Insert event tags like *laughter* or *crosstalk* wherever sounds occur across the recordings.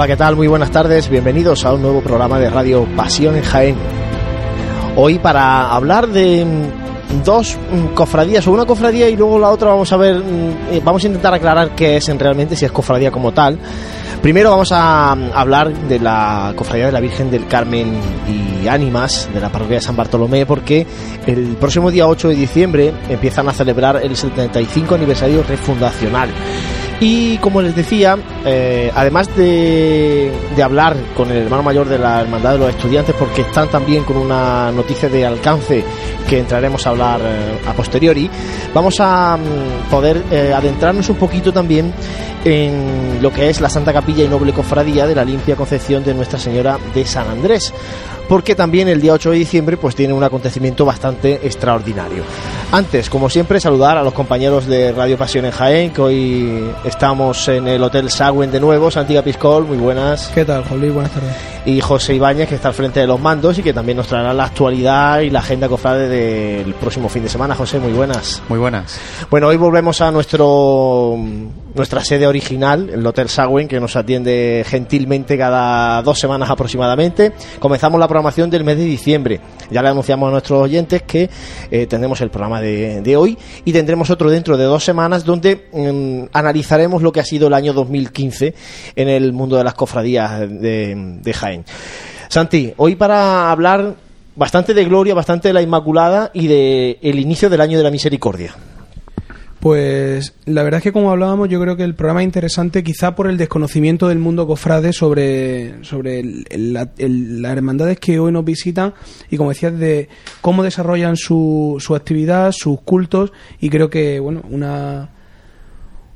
Hola, ¿qué tal? Muy buenas tardes. Bienvenidos a un nuevo programa de Radio Pasión en Jaén. Hoy para hablar de mm, dos mm, cofradías o una cofradía y luego la otra vamos a ver, mm, eh, vamos a intentar aclarar qué es en realmente, si es cofradía como tal. Primero vamos a hablar de la cofradía de la Virgen del Carmen y Ánimas de la parroquia de San Bartolomé porque el próximo día 8 de diciembre empiezan a celebrar el 75 aniversario refundacional. Y como les decía, eh, además de, de, hablar con el hermano mayor de la Hermandad de los Estudiantes, porque están también con una noticia de alcance que entraremos a hablar eh, a posteriori, vamos a mm, poder eh, adentrarnos un poquito también en lo que es la Santa Capilla y Noble Cofradía de la Limpia Concepción de Nuestra Señora de San Andrés porque también el día 8 de diciembre pues tiene un acontecimiento bastante extraordinario. Antes, como siempre, saludar a los compañeros de Radio Pasión en Jaén, que hoy estamos en el Hotel Sagüen de nuevo, Santiago Piscol, muy buenas. ¿Qué tal, Jolí? Buenas tardes. Y José Ibáñez, que está al frente de los mandos y que también nos traerá la actualidad y la agenda cofrade del próximo fin de semana. José, muy buenas. Muy buenas. Bueno, hoy volvemos a nuestro nuestra sede original, el Hotel Sagüen, que nos atiende gentilmente cada dos semanas aproximadamente. Comenzamos la programación del mes de diciembre. Ya le anunciamos a nuestros oyentes que eh, tendremos el programa de, hoy y tendremos otro dentro de dos semanas donde mm, analizaremos lo que ha sido el año 2015 en el mundo de las cofradías de, de Jaén. Santi, hoy para hablar bastante de Gloria, bastante de la Inmaculada y de el inicio del año de la Misericordia. Pues la verdad es que como hablábamos, yo creo que el programa es interesante quizá por el desconocimiento del mundo cofrade sobre, sobre el, el, las hermandades que hoy nos visitan y como decías de cómo desarrollan su, su actividad, sus cultos y creo que bueno, una,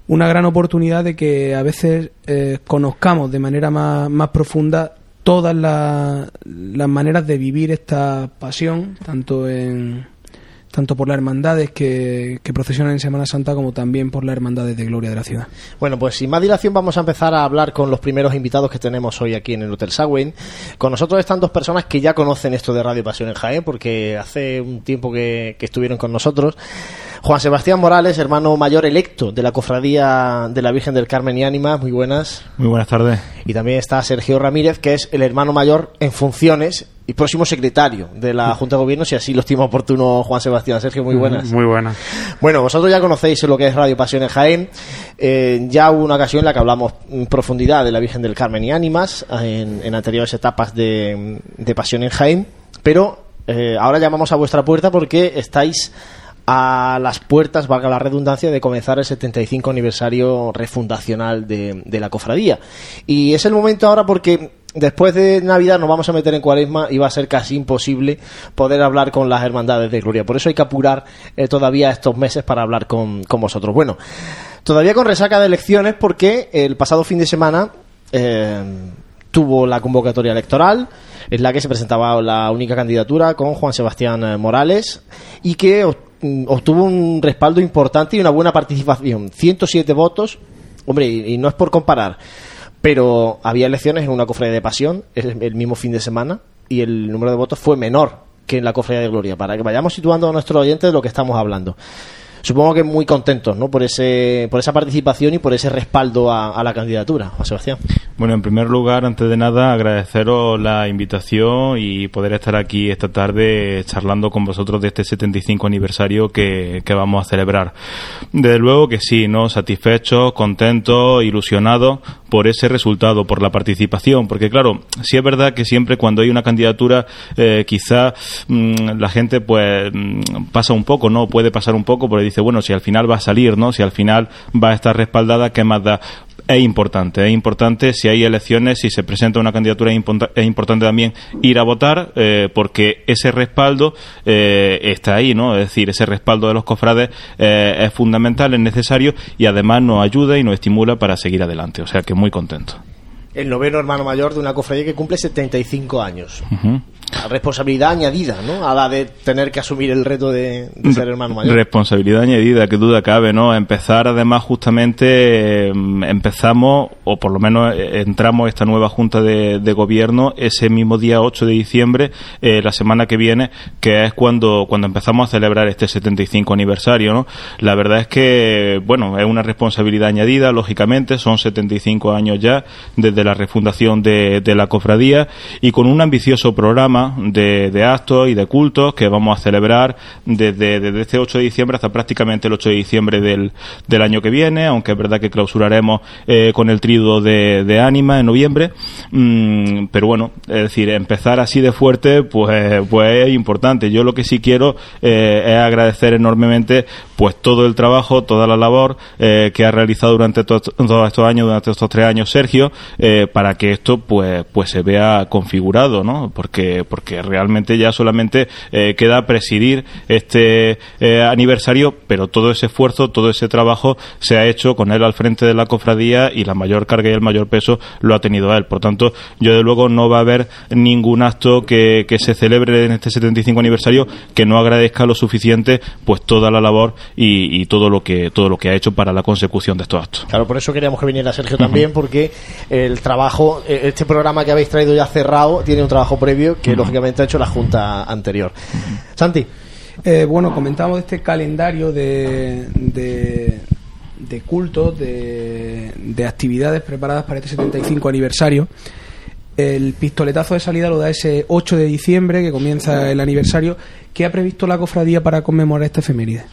una gran oportunidad de que a veces eh, conozcamos de manera más, más profunda todas la, las maneras de vivir esta pasión, tanto en tanto por las hermandades que, procesionan en Semana Santa como también por las hermandades de Gloria de la ciudad. Bueno, pues sin más dilación vamos a empezar a hablar con los primeros invitados que tenemos hoy aquí en el Hotel Sagüen. Con nosotros están dos personas que ya conocen esto de Radio Pasión en Jaén porque hace un tiempo que estuvieron con nosotros. Juan Sebastián Morales, hermano mayor electo de la Cofradía de la Virgen del Carmen y Ánima. Muy buenas. Muy buenas tardes. Y también está Sergio Ramírez, que es el hermano mayor en funciones y próximo secretario de la *laughs* Junta de Gobierno, si así lo estima oportuno Juan Sebastián. Sergio, muy buenas. Muy buenas. Bueno, vosotros ya conocéis lo que es Radio Pasión en Jaén. Eh, ya hubo una ocasión en la que hablamos en profundidad de la Virgen del Carmen y Ánimas en, en anteriores etapas de, de, Pasión en Jaén, pero eh, ahora llamamos a vuestra puerta porque estáis a las puertas, valga la redundancia, de comenzar el 75 aniversario refundacional de, la cofradía. Y es el momento ahora porque después de Navidad nos vamos a meter en cuaresma y va a ser casi imposible poder hablar con las hermandades de Gloria. Por eso hay que apurar eh, todavía estos meses para hablar con, vosotros. Bueno, todavía con resaca de elecciones porque el pasado fin de semana eh, tuvo la convocatoria electoral en la que se presentaba la única candidatura con Juan Sebastián Morales y que obtuvo un respaldo importante y una buena participación. 107 votos, hombre, y, no es por comparar pero había elecciones en una cofradía de pasión el mismo fin de semana y el número de votos fue menor que en la cofradía de gloria para que vayamos situando a nuestros oyentes de lo que estamos hablando supongo que muy contentos ¿no? por ese por esa participación y por ese respaldo a, la candidatura Juan Sebastián bueno en primer lugar antes de nada agradeceros la invitación y poder estar aquí esta tarde charlando con vosotros de este 75 aniversario que, que vamos a celebrar desde luego que sí no satisfechos contentos ilusionados por ese resultado, por la participación, porque claro, sí es verdad que siempre cuando hay una candidatura, eh, quizá mmm, la gente pues mmm, pasa un poco, ¿no? Puede pasar un poco porque dice, bueno, si al final va a salir, ¿no? Si al final va a estar respaldada, ¿qué más da? es importante, es importante si hay elecciones, si se presenta una candidatura, es, import es importante también ir a votar, eh, porque ese respaldo eh, está ahí, ¿no? Es decir, ese respaldo de los cofrades eh, es fundamental, es necesario y además nos ayuda y nos estimula para seguir adelante. O sea que muy contento. El noveno hermano mayor de una cofradía que cumple 75 años. Uh -huh. Responsabilidad añadida, ¿no? A la de tener que asumir el reto de, ser hermano mayor. Responsabilidad añadida, que duda cabe, ¿no? Empezar, además, justamente, em, empezamos, o por lo menos eh, entramos esta nueva Junta de, Gobierno ese mismo día 8 de diciembre, eh, la semana que viene, que es cuando, cuando empezamos a celebrar este 75 aniversario, ¿no? La verdad es que, bueno, es una responsabilidad añadida, lógicamente, son 75 años ya desde la refundación de la cofradía y con un ambicioso programa de, actos y de cultos que vamos a celebrar desde, desde este 8 de diciembre hasta prácticamente el 8 de diciembre del, del año que viene, aunque es verdad que clausuraremos eh, con el trido de, de Ánima en noviembre. Mm, pero bueno, es decir, empezar así de fuerte, pues, pues es importante. Yo lo que sí quiero eh, es agradecer enormemente pues todo el trabajo, toda la labor eh, que ha realizado durante todos estos años, durante estos tres años Sergio, para que esto pues, pues se vea configurado, ¿no? Porque, porque realmente ya solamente eh, queda presidir este eh, aniversario, pero todo ese esfuerzo, todo ese trabajo se ha hecho con él al frente de la cofradía y la mayor carga y el mayor peso lo ha tenido él. Por tanto, yo de luego no va a haber ningún acto que, que se celebre en este 75 aniversario que no agradezca lo suficiente pues toda la labor y, y, todo lo que todo lo que ha hecho para la consecución de estos actos. Claro, por eso queríamos que viniera Sergio también, porque el trabajo, eh, este programa que habéis traído ya cerrado, tiene un trabajo previo que lógicamente ha hecho la Junta anterior. Santi. Eh, bueno, comentamos este calendario de, de, cultos, de, de actividades preparadas para este 75 aniversario. El pistoletazo de salida lo da ese 8 de diciembre, que comienza el aniversario. ¿Qué ha previsto la cofradía para conmemorar esta efeméride?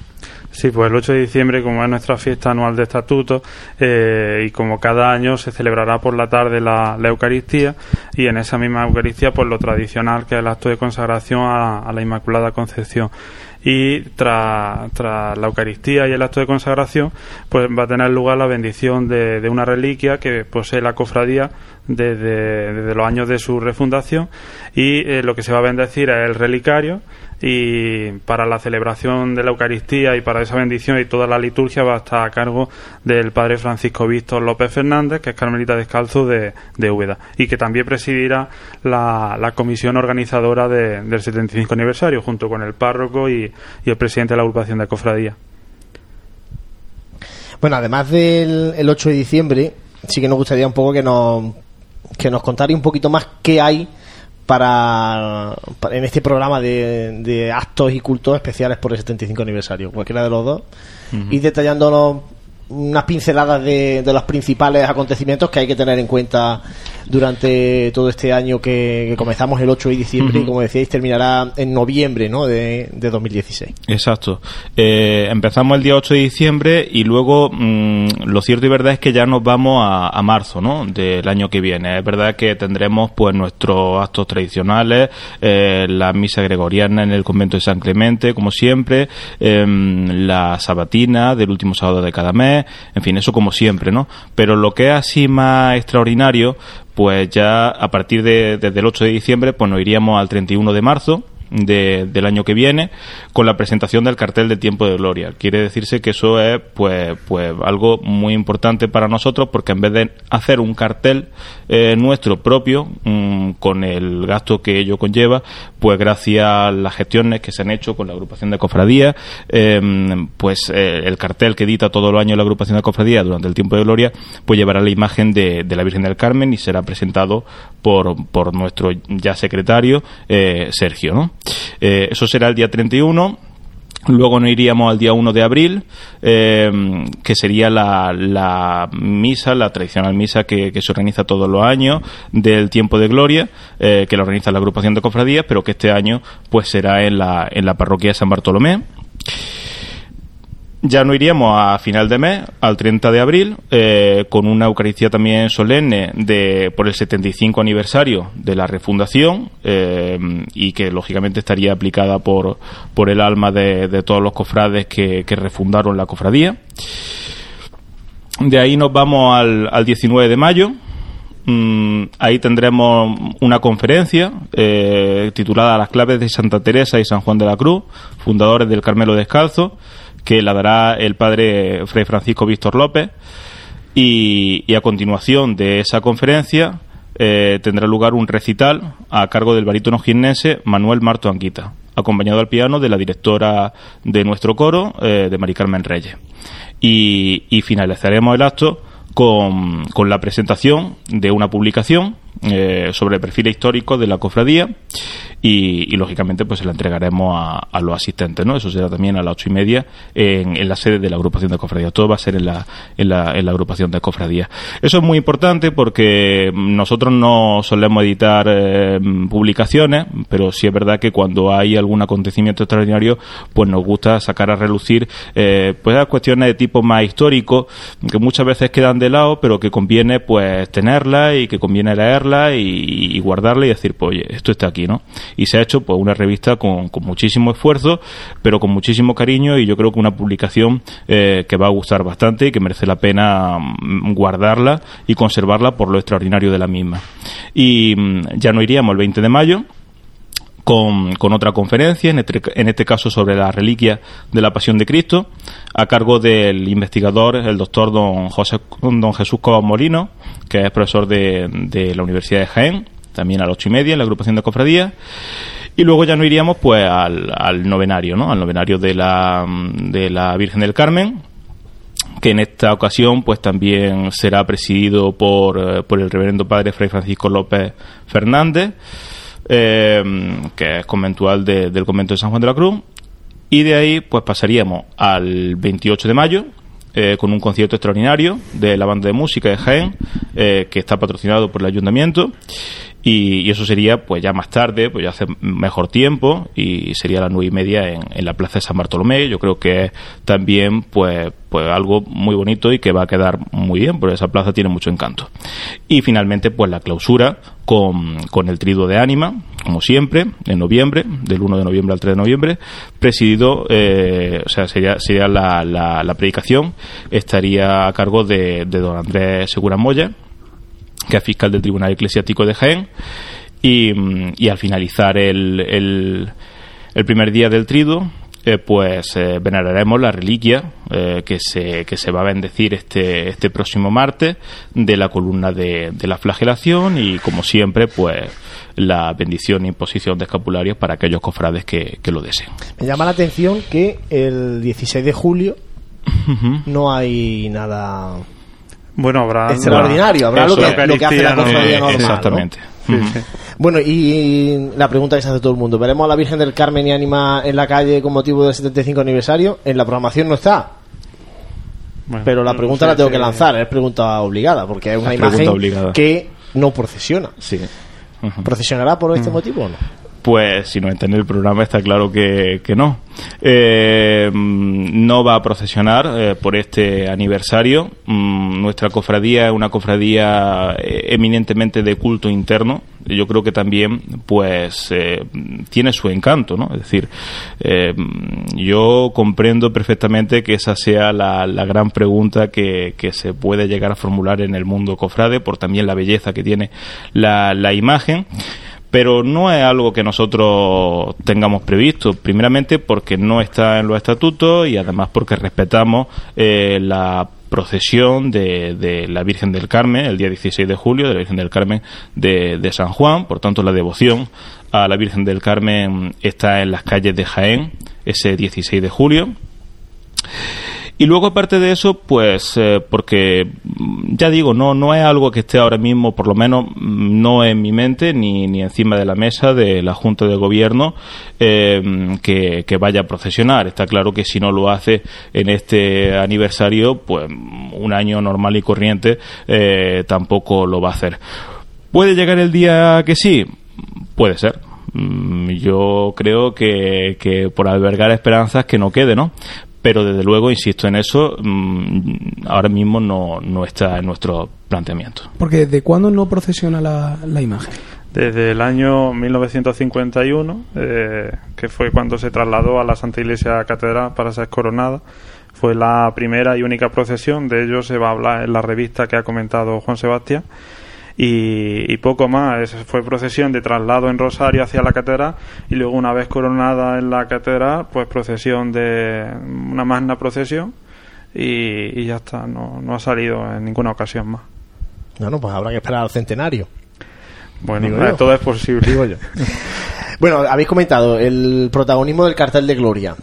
Sí, pues el 8 de diciembre, como es nuestra fiesta anual de estatuto, eh, y como cada año se celebrará por la tarde la, Eucaristía, y en esa misma Eucaristía, pues lo tradicional que es el acto de consagración a, la Inmaculada Concepción. Y tras, la Eucaristía y el acto de consagración, pues va a tener lugar la bendición de, una reliquia que posee la cofradía desde, los años de su refundación, y eh, lo que se va a bendecir es el relicario, y para la celebración de la Eucaristía y para esa bendición y toda la liturgia va a estar a cargo del padre Francisco Víctor López Fernández, que es carmelita descalzo de, de Úbeda y que también presidirá la, la comisión organizadora del 75 aniversario junto con el párroco y, el presidente de la agrupación de cofradía. Bueno, además del el 8 de diciembre, sí que nos gustaría un poco que nos, que nos contara un poquito más qué hay para, en este programa de, actos y cultos especiales por el 75 aniversario, cualquiera de los dos, y detallándonos unas pinceladas de, de, los principales acontecimientos que hay que tener en cuenta durante todo este año que, comenzamos el 8 de diciembre y como decíais terminará en noviembre ¿no? de, de 2016. Exacto. Eh, empezamos el día 8 de diciembre y luego mm, lo cierto y verdad es que ya nos vamos a, a, marzo ¿no? del año que viene. Es verdad que tendremos pues nuestros actos tradicionales, eh, la misa gregoriana en el convento de San Clemente, como siempre, em, la sabatina del último sábado de cada mes, en fin, eso como siempre, ¿no? Pero lo que es así más extraordinario, pues ya a partir de, desde el 8 de diciembre, pues nos iríamos al 31 de marzo, del año que viene con la presentación del cartel de tiempo de gloria. Quiere decirse que eso es pues, pues algo muy importante para nosotros porque en vez de hacer un cartel eh, nuestro propio mm, con el gasto que ello conlleva, pues gracias a las gestiones que se han hecho con la agrupación de cofradías, em, pues eh, el cartel que edita todos los años la agrupación de cofradías durante el tiempo de gloria, pues llevará la imagen de, de la Virgen del Carmen y será presentado por, por nuestro ya secretario eh, Sergio, ¿no? Eh, eso será el día 31. Luego nos iríamos al día 1 de abril, eh, que sería la, misa, la tradicional misa que, se organiza todos los años del tiempo de gloria, eh, que la organiza la agrupación de cofradías, pero que este año pues será en la, en la parroquia de San Bartolomé. Ya no iríamos a final de mes, al 30 de abril, eh, con una Eucaristía también solemne de, por el 75 aniversario de la refundación eh, y que lógicamente estaría aplicada por, por el alma de, todos los cofrades que, refundaron la cofradía. De ahí nos vamos al, al 19 de mayo, mm, ahí tendremos una conferencia eh, titulada Las claves de Santa Teresa y San Juan de la Cruz, fundadores del Carmelo Descalzo, que la dará el padre Fray Francisco Víctor López. Y, a continuación de esa conferencia, eh, tendrá lugar un recital a cargo del barítono ginense Manuel Marto Anguita, acompañado al piano de la directora de nuestro coro, eh, de Mari Carmen Reyes. Y, finalizaremos el acto con, con la presentación de una publicación eh, sobre el perfil histórico de la cofradía y, y, lógicamente pues se la entregaremos a, a, los asistentes no eso será también a las ocho y media en, en, la sede de la agrupación de cofradías. Todo va a ser en la, en la, en la agrupación de cofradías. Eso es muy importante porque nosotros no solemos editar eh, publicaciones pero sí es verdad que cuando hay algún acontecimiento extraordinario pues nos gusta sacar a relucir eh, pues las cuestiones de tipo más histórico que muchas veces quedan de lado pero que conviene pues tenerla y que conviene leerla y, y guardarla y decir pues oye esto está aquí no y se ha hecho pues una revista con, con muchísimo esfuerzo pero con muchísimo cariño y yo creo que una publicación eh, que va a gustar bastante y que merece la pena mm, guardarla y conservarla por lo extraordinario de la misma. Y mm, ya no iríamos el 20 de mayo con, con, otra conferencia, en este, en este, caso sobre la reliquia de la Pasión de Cristo, a cargo del investigador, el doctor don, José, don Jesús Cobas Molino, que es profesor de, de la Universidad de Jaén, también a las ocho y media en la agrupación de cofradías. Y luego ya no iríamos pues al, al novenario, ¿no? Al novenario de la, de la Virgen del Carmen, que en esta ocasión pues también será presidido por, por el reverendo padre Fray Francisco López Fernández, eh, que es conventual de, del convento de San Juan de la Cruz. Y de ahí pues pasaríamos al 28 de mayo, eh, con un concierto extraordinario de la banda de música de Jaén, eh, que está patrocinado por el ayuntamiento. Y, y, eso sería pues ya más tarde, pues ya hace mejor tiempo y sería a las nueve y media en, en, la plaza de San Bartolomé. Yo creo que es también pues, pues algo muy bonito y que va a quedar muy bien, porque esa plaza tiene mucho encanto. Y finalmente pues la clausura con, con el triduo de ánima, como siempre, en noviembre, del 1 de noviembre al 3 de noviembre, presidido, eh, o sea, sería, sería la, la, la, predicación, estaría a cargo de, de don Andrés Segura Moya, que es fiscal del Tribunal Eclesiástico de Jaén, y, y al finalizar el, el, el, primer día del triduo, eh, pues eh, veneraremos la reliquia eh, que, se, que se va a bendecir este, este próximo martes de la columna de, de la flagelación y como siempre pues la bendición e imposición de escapularios para aquellos cofrades que, que lo deseen. Me llama la atención que el 16 de julio no hay nada bueno, habrá extraordinario, habrá lo que, lo que, hace la cofradía no, normal. Exactamente. ¿no? Sí, sí. Bueno, y la pregunta que se hace todo el mundo: ¿veremos a la Virgen del Carmen y Ánima en la calle con motivo del 75 aniversario? En la programación no está. Bueno, pero la pregunta no sé, la tengo que lanzar, es pregunta obligada, porque es una imagen obligada. que no procesiona. Sí. Uh -huh. ¿Procesionará por este uh -huh. motivo o no? Pues si no entiende el programa está claro que, no. Eh, no va a procesionar eh, por este aniversario. Mm, nuestra cofradía es una cofradía eh, eminentemente de culto interno. Yo creo que también pues tiene su encanto, ¿no? Es decir, yo comprendo perfectamente que esa sea la, la gran pregunta que, que, se puede llegar a formular en el mundo cofrade por también la belleza que tiene la, la imagen pero no es algo que nosotros tengamos previsto, primeramente porque no está en los estatutos y además porque respetamos eh, la procesión de, de, la Virgen del Carmen el día 16 de julio, de la Virgen del Carmen de, de, San Juan, por tanto la devoción a la Virgen del Carmen está en las calles de Jaén ese 16 de julio. Y luego, aparte de eso, pues, eh, porque ya digo, no, no es algo que esté ahora mismo, por lo menos no en mi mente, ni, ni encima de la mesa de la Junta de Gobierno, eh, que, que, vaya a procesionar. Está claro que si no lo hace en este aniversario, pues un año normal y corriente eh, tampoco lo va a hacer. ¿Puede llegar el día que sí? Puede ser yo creo que, que, por albergar esperanzas que no quede, ¿no? Pero desde luego, insisto en eso, mmm, ahora mismo no, no, está en nuestro planteamiento. Porque ¿de cuándo no procesiona la, la imagen? Desde el año 1951, eh, que fue cuando se trasladó a la Santa Iglesia Catedral para ser coronada. Fue la primera y única procesión, de ello se va a hablar en la revista que ha comentado Juan Sebastián. Y, y, poco más. Fue procesión de traslado en Rosario hacia la catedral y luego una vez coronada en la catedral, pues procesión de una magna procesión y, y ya está. No, no, ha salido en ninguna ocasión más. Bueno, pues habrá que esperar al centenario. Bueno, Digo yo. todo es posible. Digo yo. *laughs* Bueno, habéis comentado el protagonismo del cartel de Gloria.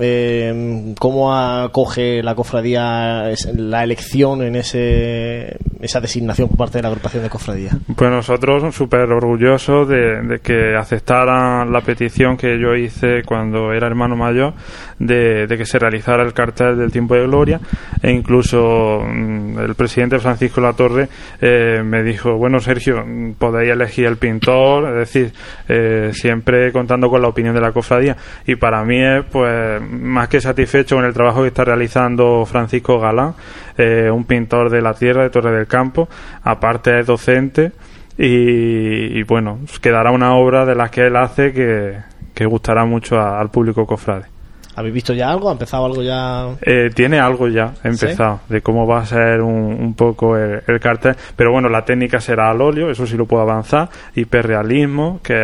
Eh, ¿Cómo acoge la cofradía la elección en ese, esa designación por parte de la agrupación de cofradía? Pues nosotros súper orgullosos de, de que aceptaran la petición que yo hice cuando era hermano mayor de, de que se realizara el cartel del tiempo de gloria e incluso mm, el presidente Francisco Latorre eh, me dijo, bueno Sergio, podéis elegir el pintor, es decir, eh, siempre contando con la opinión de la cofradía y para mí es pues más que satisfecho con el trabajo que está realizando Francisco Galán, eh, un pintor de la tierra de Torre del Campo, aparte es docente y, y, bueno, quedará una obra de las que él hace que, que gustará mucho al público cofrade. ¿Habéis visto ya algo? ¿Ha empezado algo ya? Eh, tiene algo ya empezado de cómo va a ser un, un poco el, el cartel, pero bueno, la técnica será al óleo, eso sí lo puedo avanzar, hiperrealismo, que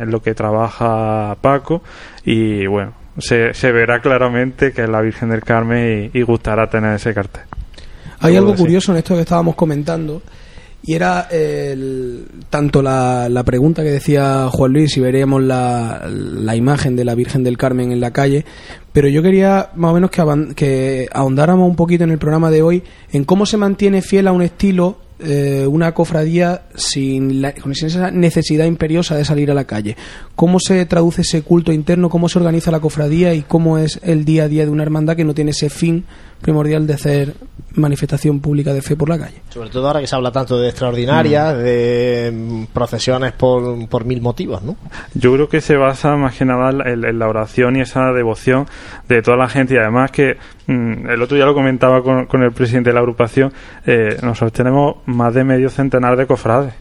es lo que trabaja Paco, y bueno, se, se verá claramente que es la Virgen del Carmen y, y gustará tener ese cartel. Hay algo curioso en esto que estábamos comentando y era el- tanto la, la pregunta que decía Juan Luis si veríamos la, la imagen de la Virgen del Carmen en la calle, pero yo quería más o menos que, que ahondáramos un poquito en el programa de hoy en cómo se mantiene fiel a un estilo eh, una cofradía sin, la- con esa necesidad imperiosa de salir a la calle. ¿Cómo se traduce ese culto interno? ¿Cómo se organiza la cofradía? ¿Y cómo es el día a día de una hermandad que no tiene ese fin primordial de hacer manifestación pública de fe por la calle? Sobre todo ahora que se habla tanto de extraordinarias, de mm, procesiones por, por mil motivos, ¿no? Yo creo que se basa más que nada en, en la oración y esa devoción de toda la gente. Y además que mm, el otro día lo comentaba con, con el presidente de la agrupación, eh, nosotros tenemos más de medio centenar de cofrades,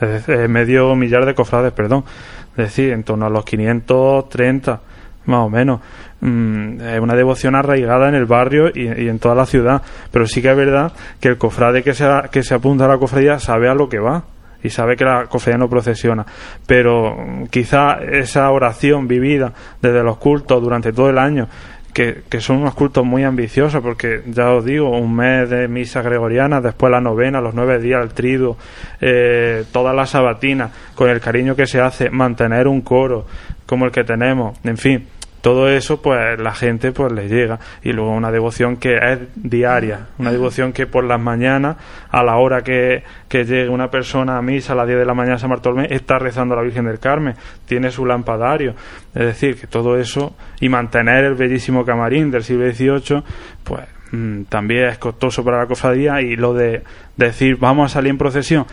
eh, medio millar de cofrades, perdón, es decir, en torno a los 530 más o menos. Mm, es una devoción arraigada en el barrio y, en toda la ciudad, pero sí que es verdad que el cofrade que se, que se apunta a la cofradía sabe a lo que va y sabe que la cofradía no procesiona. Pero mm, quizá esa oración vivida desde los cultos durante todo el año, que, que son unos cultos muy ambiciosos, porque ya os digo, un mes de misa gregoriana, después la novena, los nueve días, el trido, eh, toda la sabatina, con el cariño que se hace, mantener un coro como el que tenemos, en fin. Todo eso, pues la gente pues le llega. Y luego una devoción que es diaria. Una devoción que por las mañanas, a la hora que, que llegue una persona a misa a las 10 de la mañana San Bartolomé, está rezando a la Virgen del Carmen. Tiene su lampadario. Es decir, que todo eso y mantener el bellísimo camarín del siglo XVIII, pues mm, también es costoso para la cofradía. Y lo de decir, vamos a salir en procesión.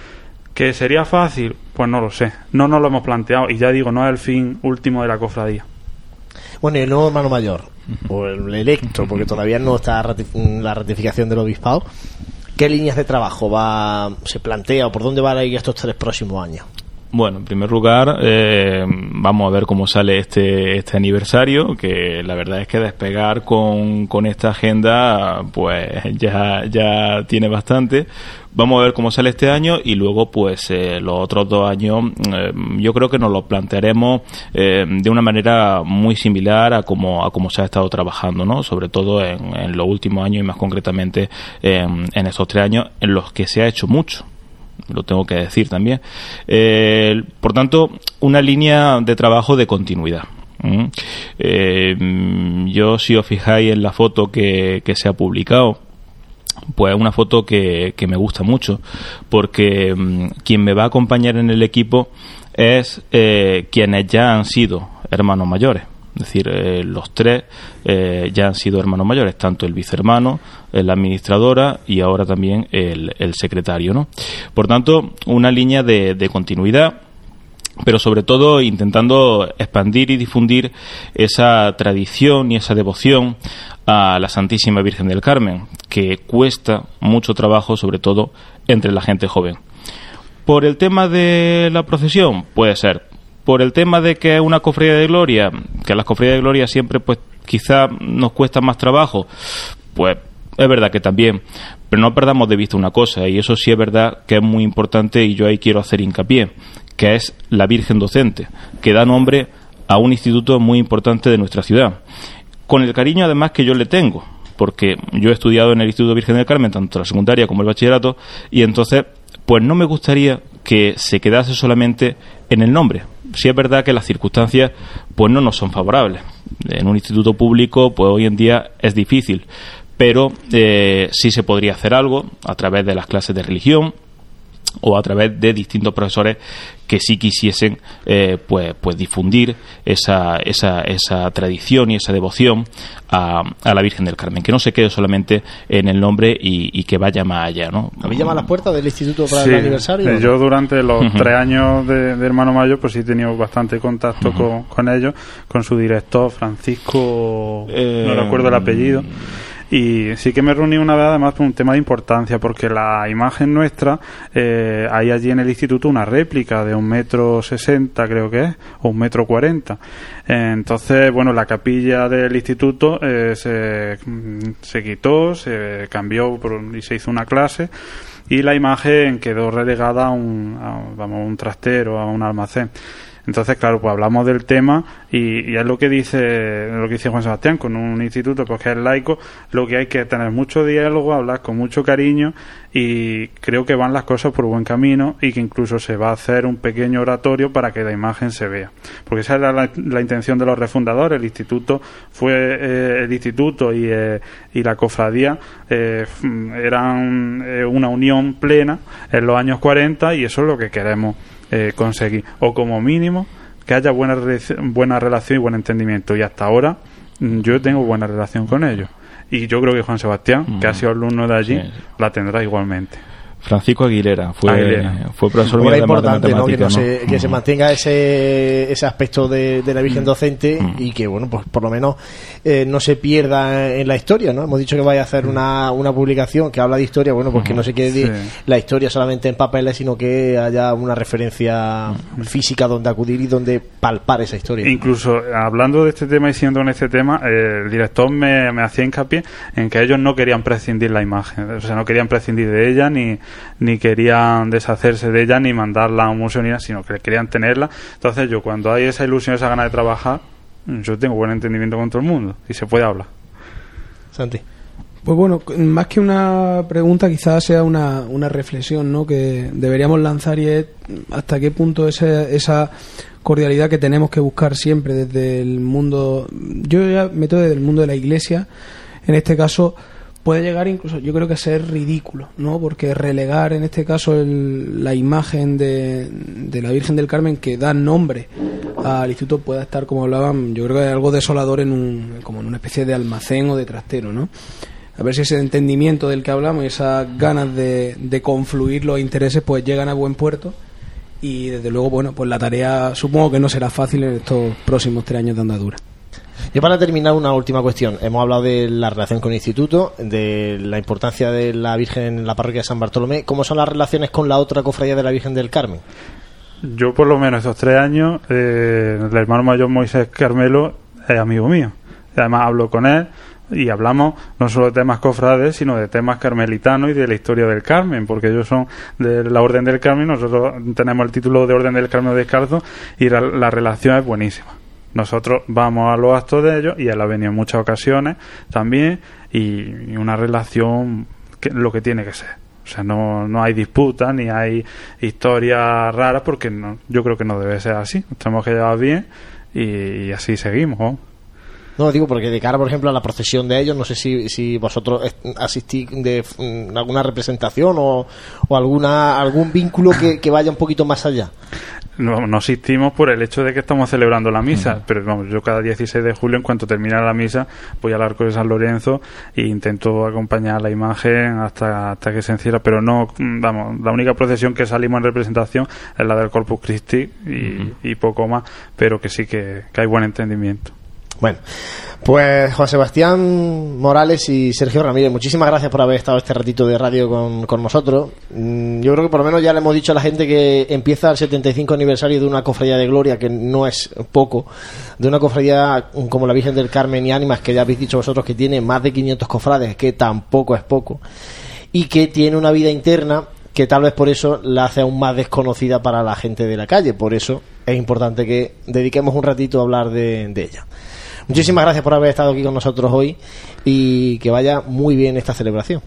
¿Que sería fácil? Pues no lo sé. No nos lo hemos planteado. Y ya digo, no es el fin último de la cofradía. Bueno, y el nuevo hermano mayor, o el electo, porque todavía no está la ratificación del obispado, ¿qué líneas de trabajo va se plantea o por dónde van a ir estos tres próximos años? Bueno, en primer lugar, eh, vamos a ver cómo sale este, este aniversario, que la verdad es que despegar con, con esta agenda, pues ya, ya tiene bastante. Vamos a ver cómo sale este año y luego, pues, eh, los otros dos años, eh, yo creo que nos lo plantearemos eh, de una manera muy similar a como, a como se ha estado trabajando, ¿no? Sobre todo en, en los últimos años y más concretamente en, en estos tres años en los que se ha hecho mucho lo tengo que decir también. Eh, por tanto, una línea de trabajo de continuidad. Eh, yo, si os fijáis en la foto que, que se ha publicado, pues es una foto que, que me gusta mucho, porque quien me va a acompañar en el equipo es eh, quienes ya han sido hermanos mayores. Es decir, eh, los tres eh, ya han sido hermanos mayores, tanto el vicehermano, eh, la administradora y ahora también el, secretario. ¿no? Por tanto, una línea de, de continuidad pero sobre todo intentando expandir y difundir esa tradición y esa devoción a la Santísima Virgen del Carmen, que cuesta mucho trabajo, sobre todo entre la gente joven. Por el tema de la procesión, puede ser. Por el tema de que es una cofradía de gloria, que las cofradías de gloria siempre, pues, quizá nos cuesta más trabajo, pues es verdad que también, pero no perdamos de vista una cosa, y eso sí es verdad que es muy importante y yo ahí quiero hacer hincapié, que es la Virgen Docente, que da nombre a un instituto muy importante de nuestra ciudad. Con el cariño además que yo le tengo, porque yo he estudiado en el Instituto Virgen del Carmen, tanto la secundaria como el bachillerato, y entonces, pues no me gustaría que se quedase solamente en el nombre. Si es verdad que las circunstancias pues no nos son favorables. En un instituto público pues hoy en día es difícil, pero eh, sí se podría hacer algo a través de las clases de religión, o a través de distintos profesores que sí quisiesen eh, pues, pues difundir esa, esa, esa tradición y esa devoción a, a, la Virgen del Carmen, que no se quede solamente en el nombre y, y que vaya más allá. ¿no? ¿Habéis llamado a las puertas del Instituto para el aniversario? Eh, yo durante los uh -huh. tres años de, de, Hermano Mayor pues sí he tenido bastante contacto uh -huh. con, con, ellos, con su director Francisco, eh, no recuerdo el apellido. Y sí que me reuní una vez además por un tema de importancia, porque la imagen nuestra, eh, hay allí en el instituto una réplica de un metro sesenta creo que es, o un metro cuarenta. Entonces, bueno, la capilla del instituto eh, se, se quitó, se cambió por, y se hizo una clase y la imagen quedó relegada a un, a, vamos, un trastero, a un almacén. Entonces, claro, pues hablamos del tema y, es lo que dice lo que dice Juan Sebastián con un instituto pues que es laico, lo que hay que tener mucho diálogo, hablar con mucho cariño y creo que van las cosas por buen camino y que incluso se va a hacer un pequeño oratorio para que la imagen se vea. Porque esa era la, intención de los refundadores, el instituto fue eh, el instituto y, eh, y la cofradía eh, eran una unión plena en los años 40 y eso es lo que queremos eh, conseguir. O como mínimo, que haya buena, buena relación y buen entendimiento. Y hasta ahora yo tengo buena relación con ellos. Y yo creo que Juan Sebastián, mm. que ha sido alumno de allí, sí. la tendrá igualmente. Francisco Aguilera fue, Aguilera. fue profesor mío de importante ¿no? que, no ¿no? Se, que mm. se mantenga ese, ese aspecto de, de la Virgen mm. docente mm. y que bueno pues por lo menos eh, no se pierda en la historia no hemos dicho que vaya a hacer una, una publicación que habla de historia bueno pues que no se quede sí. la historia solamente en papeles sino que haya una referencia física donde acudir y donde palpar esa historia incluso hablando de este tema y siendo en este tema eh, el director me, me hacía hincapié en que ellos no querían prescindir la imagen o sea no querían prescindir de ella ni ni querían deshacerse de ella ni mandarla a un museo ni nada, sino que querían tenerla. Entonces yo cuando hay esa ilusión, esa gana de trabajar, yo tengo buen entendimiento con todo el mundo y se puede hablar. Santi. Pues bueno, más que una pregunta, quizás sea una, una reflexión ¿no? que deberíamos lanzar y es hasta qué punto ese, esa cordialidad que tenemos que buscar siempre desde el mundo, yo ya meto desde el mundo de la iglesia, en este caso, puede llegar incluso, yo creo que a ser ridículo, ¿no? Porque relegar en este caso el, la imagen de, de, la Virgen del Carmen que da nombre al instituto pueda estar, como hablaban, yo creo que es algo desolador en un, como en una especie de almacén o de trastero, ¿no? A ver si ese entendimiento del que hablamos y esas ganas de, de confluir los intereses pues llegan a buen puerto y desde luego, bueno, pues la tarea supongo que no será fácil en estos próximos tres años de andadura. Y para terminar, una última cuestión. Hemos hablado de la relación con el instituto, de la importancia de la Virgen en la parroquia de San Bartolomé. ¿Cómo son las relaciones con la otra cofradía de la Virgen del Carmen? Yo, por lo menos, estos tres años, eh, el hermano mayor Moisés Carmelo es amigo mío. Además, hablo con él y hablamos no solo de temas cofrades, sino de temas carmelitanos y de la historia del Carmen, porque ellos son de la Orden del Carmen, nosotros tenemos el título de Orden del Carmen Descalzo y la, la relación es buenísima. Nosotros vamos a los actos de ellos y él ha venido en muchas ocasiones también y una relación que lo que tiene que ser. O sea, no, no hay disputas ni hay historias raras porque no, yo creo que no debe ser así. Nos tenemos que llevar bien y, así seguimos. ¿no? Digo porque de cara, por ejemplo, a la procesión de ellos, no sé si, si vosotros asistís de mm, alguna representación o, o alguna algún vínculo que, vaya un poquito más allá. No, no asistimos por el hecho de que estamos celebrando la misa, uh -huh. pero no, yo cada 16 de julio, en cuanto termina la misa, voy al arco de San Lorenzo e intento acompañar la imagen hasta, hasta que se encierra, pero no, vamos, la única procesión que salimos en representación es la del Corpus Christi y, uh -huh. y poco más, pero que sí que, que hay buen entendimiento. Bueno, pues Juan Sebastián Morales y Sergio Ramírez, muchísimas gracias por haber estado este ratito de radio con, con, nosotros. Mm, yo creo que por lo menos ya le hemos dicho a la gente que empieza el 75 aniversario de una cofradía de gloria, que no es poco, de una cofradía como la Virgen del Carmen y Ánimas, que ya habéis dicho vosotros que tiene más de 500 cofrades, que tampoco es poco, y que tiene una vida interna que tal vez por eso la hace aún más desconocida para la gente de la calle. Por eso es importante que dediquemos un ratito a hablar de, de ella. Muchísimas gracias por haber estado aquí con nosotros hoy y que vaya muy bien esta celebración.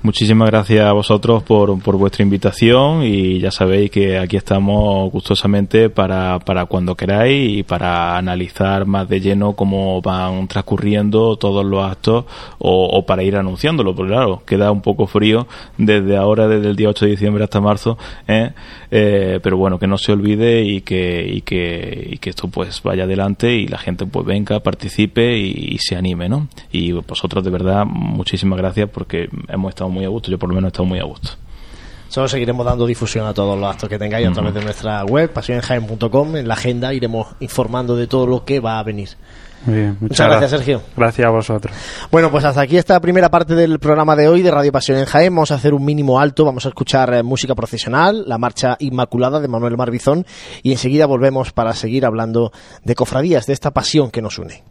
Muchísimas gracias a vosotros por, por vuestra invitación y ya sabéis que aquí estamos gustosamente para, para cuando queráis y para analizar más de lleno cómo van transcurriendo todos los actos o, o para ir anunciándolo, porque claro, queda un poco frío desde ahora, desde el día 8 de diciembre hasta marzo, ¿eh? Eh, pero bueno, que no se olvide y que, y que, y que esto pues vaya adelante y la gente pues venga, participe y, y se anime, ¿no? Y vosotros de verdad, muchísimas gracias porque hemos estado muy a gusto, yo por lo menos he estado muy a gusto. Solo seguiremos dando difusión a todos los actos que tengáis a través de nuestra web, pasionenjaen.com. En la agenda iremos informando de todo lo que va a venir. Muy bien, muchas, Muchas gracias, Sergio. Gracias a vosotros. Bueno, pues hasta aquí esta primera parte del programa de hoy de Radio Pasión en Jaén. Vamos a hacer un mínimo alto, vamos a escuchar eh, música profesional, la marcha Inmaculada de Manuel Marbizón y enseguida volvemos para seguir hablando de cofradías, de esta pasión que nos une.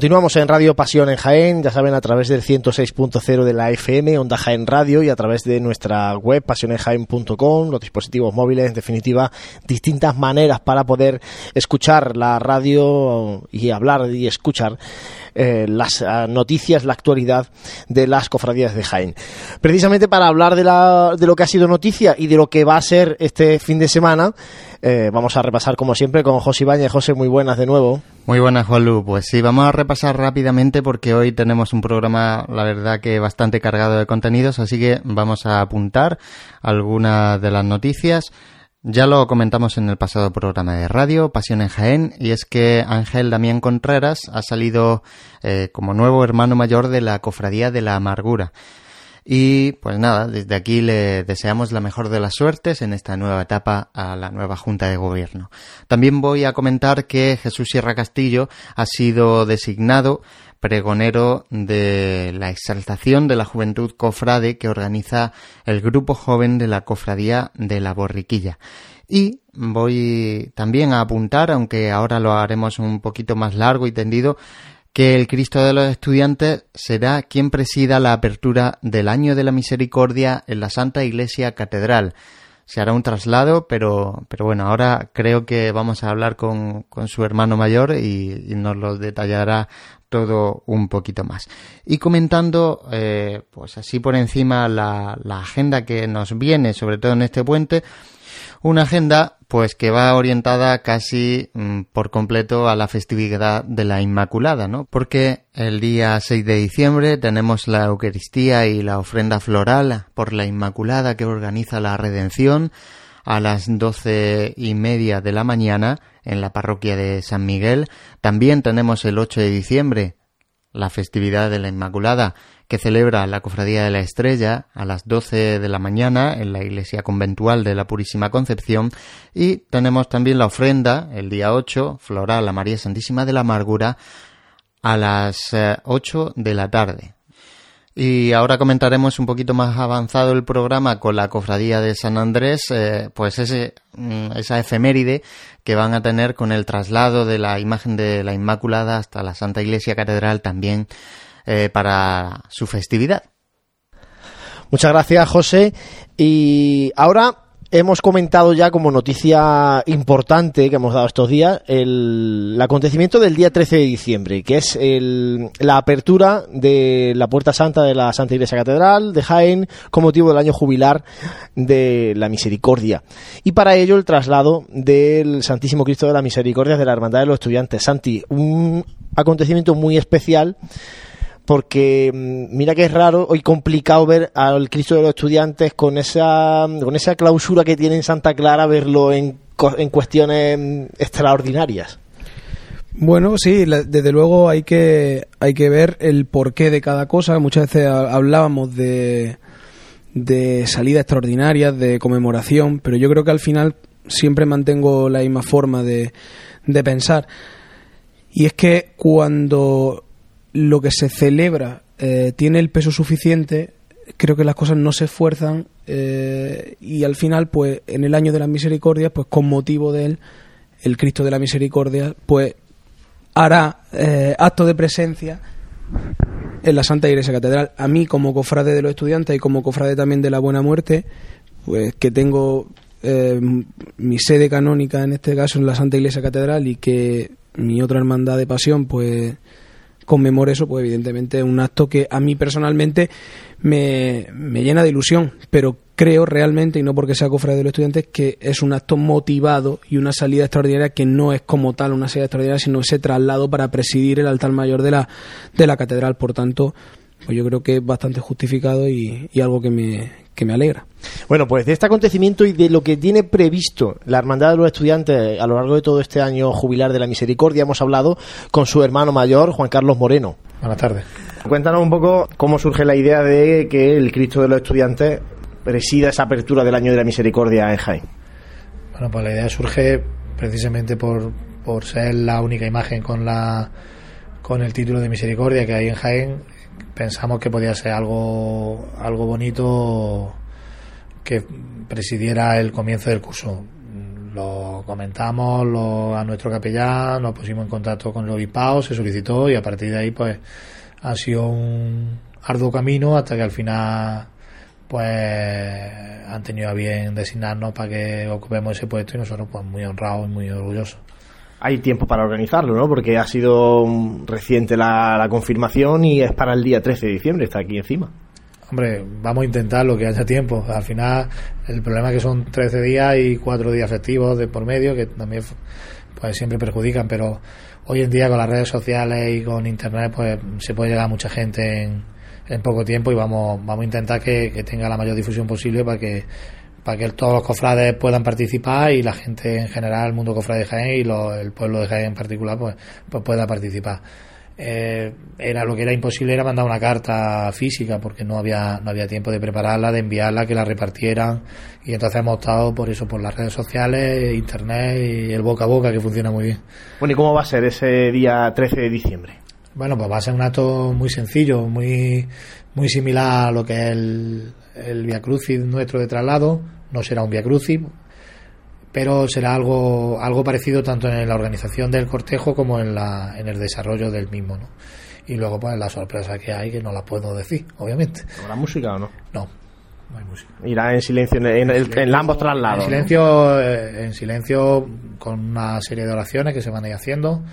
Continuamos en Radio Pasión en Jaén, ya saben, a través del 106.0 de la FM, Onda Jaén Radio, y a través de nuestra web, pasionenjaén.com, los dispositivos móviles, en definitiva, distintas maneras para poder escuchar la radio y hablar y escuchar eh, las ah, noticias, la actualidad de las cofradías de Jaén. Precisamente para hablar de, la, de lo que ha sido noticia y de lo que va a ser este fin de semana, eh, vamos a repasar como siempre con José Ibañez. José, muy buenas de nuevo. Muy buenas, Juanlu. Pues sí, vamos a repasar rápidamente porque hoy tenemos un programa, la verdad que bastante cargado de contenidos, así que vamos a apuntar algunas de las noticias. Ya lo comentamos en el pasado programa de radio, Pasión en Jaén, y es que Ángel Damián Contreras ha salido eh, como nuevo hermano mayor de la Cofradía de la Amargura. Y pues nada, desde aquí le deseamos la mejor de las suertes en esta nueva etapa a la nueva Junta de Gobierno. También voy a comentar que Jesús Sierra Castillo ha sido designado pregonero de la exaltación de la juventud cofrade que organiza el grupo joven de la cofradía de la borriquilla. Y voy también a apuntar, aunque ahora lo haremos un poquito más largo y tendido, que el Cristo de los Estudiantes será quien presida la apertura del Año de la Misericordia en la Santa Iglesia Catedral. Se hará un traslado, pero, pero bueno, ahora creo que vamos a hablar con, con su hermano mayor y, nos lo detallará todo un poquito más. Y comentando, eh, pues así por encima la, la agenda que nos viene, sobre todo en este puente, una agenda pues que va orientada casi mm, por completo a la festividad de la Inmaculada, ¿no? Porque el día 6 de diciembre tenemos la Eucaristía y la ofrenda floral por la Inmaculada que organiza la Redención a las doce y media de la mañana en la parroquia de San Miguel. También tenemos el 8 de diciembre la festividad de la Inmaculada que celebra la Cofradía de la Estrella a las 12 de la mañana en la iglesia conventual de la Purísima Concepción y tenemos también la ofrenda el día 8 floral a María Santísima de la Amargura a las 8 eh, de la tarde. Y ahora comentaremos un poquito más avanzado el programa con la cofradía de San Andrés, eh, pues ese, mm, esa efeméride que van a tener con el traslado de la imagen de la Inmaculada hasta la Santa Iglesia Catedral también eh, para su festividad. Muchas gracias, José. Y ahora hemos comentado ya como noticia importante que hemos dado estos días el, acontecimiento del día 13 de diciembre, que es la apertura de la Puerta Santa de la Santa Iglesia Catedral de Jaén con motivo del año jubilar de la Misericordia. Y para ello el traslado del Santísimo Cristo de la Misericordia de la Hermandad de los Estudiantes. Santi, un acontecimiento muy especial porque mm, mira que es raro y complicado ver al Cristo de los estudiantes con esa, con esa clausura que tiene en Santa Clara, verlo en, en cuestiones mm, extraordinarias. Bueno, sí, desde luego hay que, hay que ver el porqué de cada cosa. Muchas veces hablábamos de, de salidas extraordinarias, de conmemoración, pero yo creo que al final siempre mantengo la misma forma de, de pensar. Y es que cuando lo que se celebra eh, tiene el peso suficiente, creo que las cosas no se esfuerzan eh, y al final, pues en el año de las misericordias, pues con motivo de él, el Cristo de la Misericordia, pues hará eh, acto de presencia en la Santa Iglesia Catedral. A mí, como cofrade de los estudiantes y como cofrade también de la Buena Muerte, pues que tengo mi sede canónica en este caso en la Santa Iglesia Catedral y que mi otra hermandad de pasión, pues conmemore eso, pues evidentemente un acto que a mí personalmente me, llena de ilusión, pero creo realmente, y no porque sea cofrade de los estudiantes, que es un acto motivado y una salida extraordinaria que no es como tal una salida extraordinaria, sino ese traslado para presidir el altar mayor de la, de la catedral. Por tanto, pues yo creo que es bastante justificado y, y algo que me, que me alegra. Bueno, pues de este acontecimiento y de lo que tiene previsto la Hermandad de los Estudiantes a lo largo de todo este año jubilar de la Misericordia, hemos hablado con su hermano mayor, Juan Carlos Moreno. Buenas tardes. Cuéntanos un poco cómo surge la idea de que el Cristo de los Estudiantes presida esa apertura del año de la Misericordia en Jaén. Bueno, pues la idea surge precisamente por, por ser la única imagen con la con el título de Misericordia que hay en Jaén pensamos que podía ser algo, algo bonito que presidiera el comienzo del curso. Lo comentamos lo, a nuestro capellán, nos pusimos en contacto con el obispado, se solicitó y a partir de ahí pues ha sido un arduo camino hasta que al final pues han tenido a bien designarnos para que ocupemos ese puesto y nosotros pues muy honrados y muy orgullosos. Hay tiempo para organizarlo, ¿no? Porque ha sido reciente la, la confirmación y es para el día 13 de diciembre, está aquí encima. Hombre, vamos a intentarlo, que haya tiempo. Al final, el problema es que son 13 días y 4 días festivos de por medio, que también pues siempre perjudican, pero hoy en día con las redes sociales y con internet, pues se puede llegar a mucha gente en, en poco tiempo y vamos, vamos a intentar que, que tenga la mayor difusión posible para que para que todos los cofrades puedan participar y la gente en general, el mundo cofrade de Jaén y lo- el pueblo de Jaén en particular, pues, pues pueda participar. Eh, era lo que era imposible era mandar una carta física porque no había no había tiempo de prepararla, de enviarla, que la repartieran y entonces hemos optado por eso, por las redes sociales, internet y el boca a boca que funciona muy bien. Bueno, ¿y cómo va a ser ese día 13 de diciembre? Bueno, pues va a ser un acto muy sencillo, muy, muy similar a lo que es el, el Via Crucis nuestro de traslado. No será un Via Crucis, pero será algo, algo parecido tanto en la organización del cortejo como en, la, en el desarrollo del mismo. ¿no? Y luego, pues la sorpresa que hay, que no la puedo decir, obviamente. ¿Habrá música o no? No, no hay música. Irá en silencio en, en el- en ambos traslados. En ¿no? silencio, eh, en silencio, con una serie de oraciones que se van a ir haciendo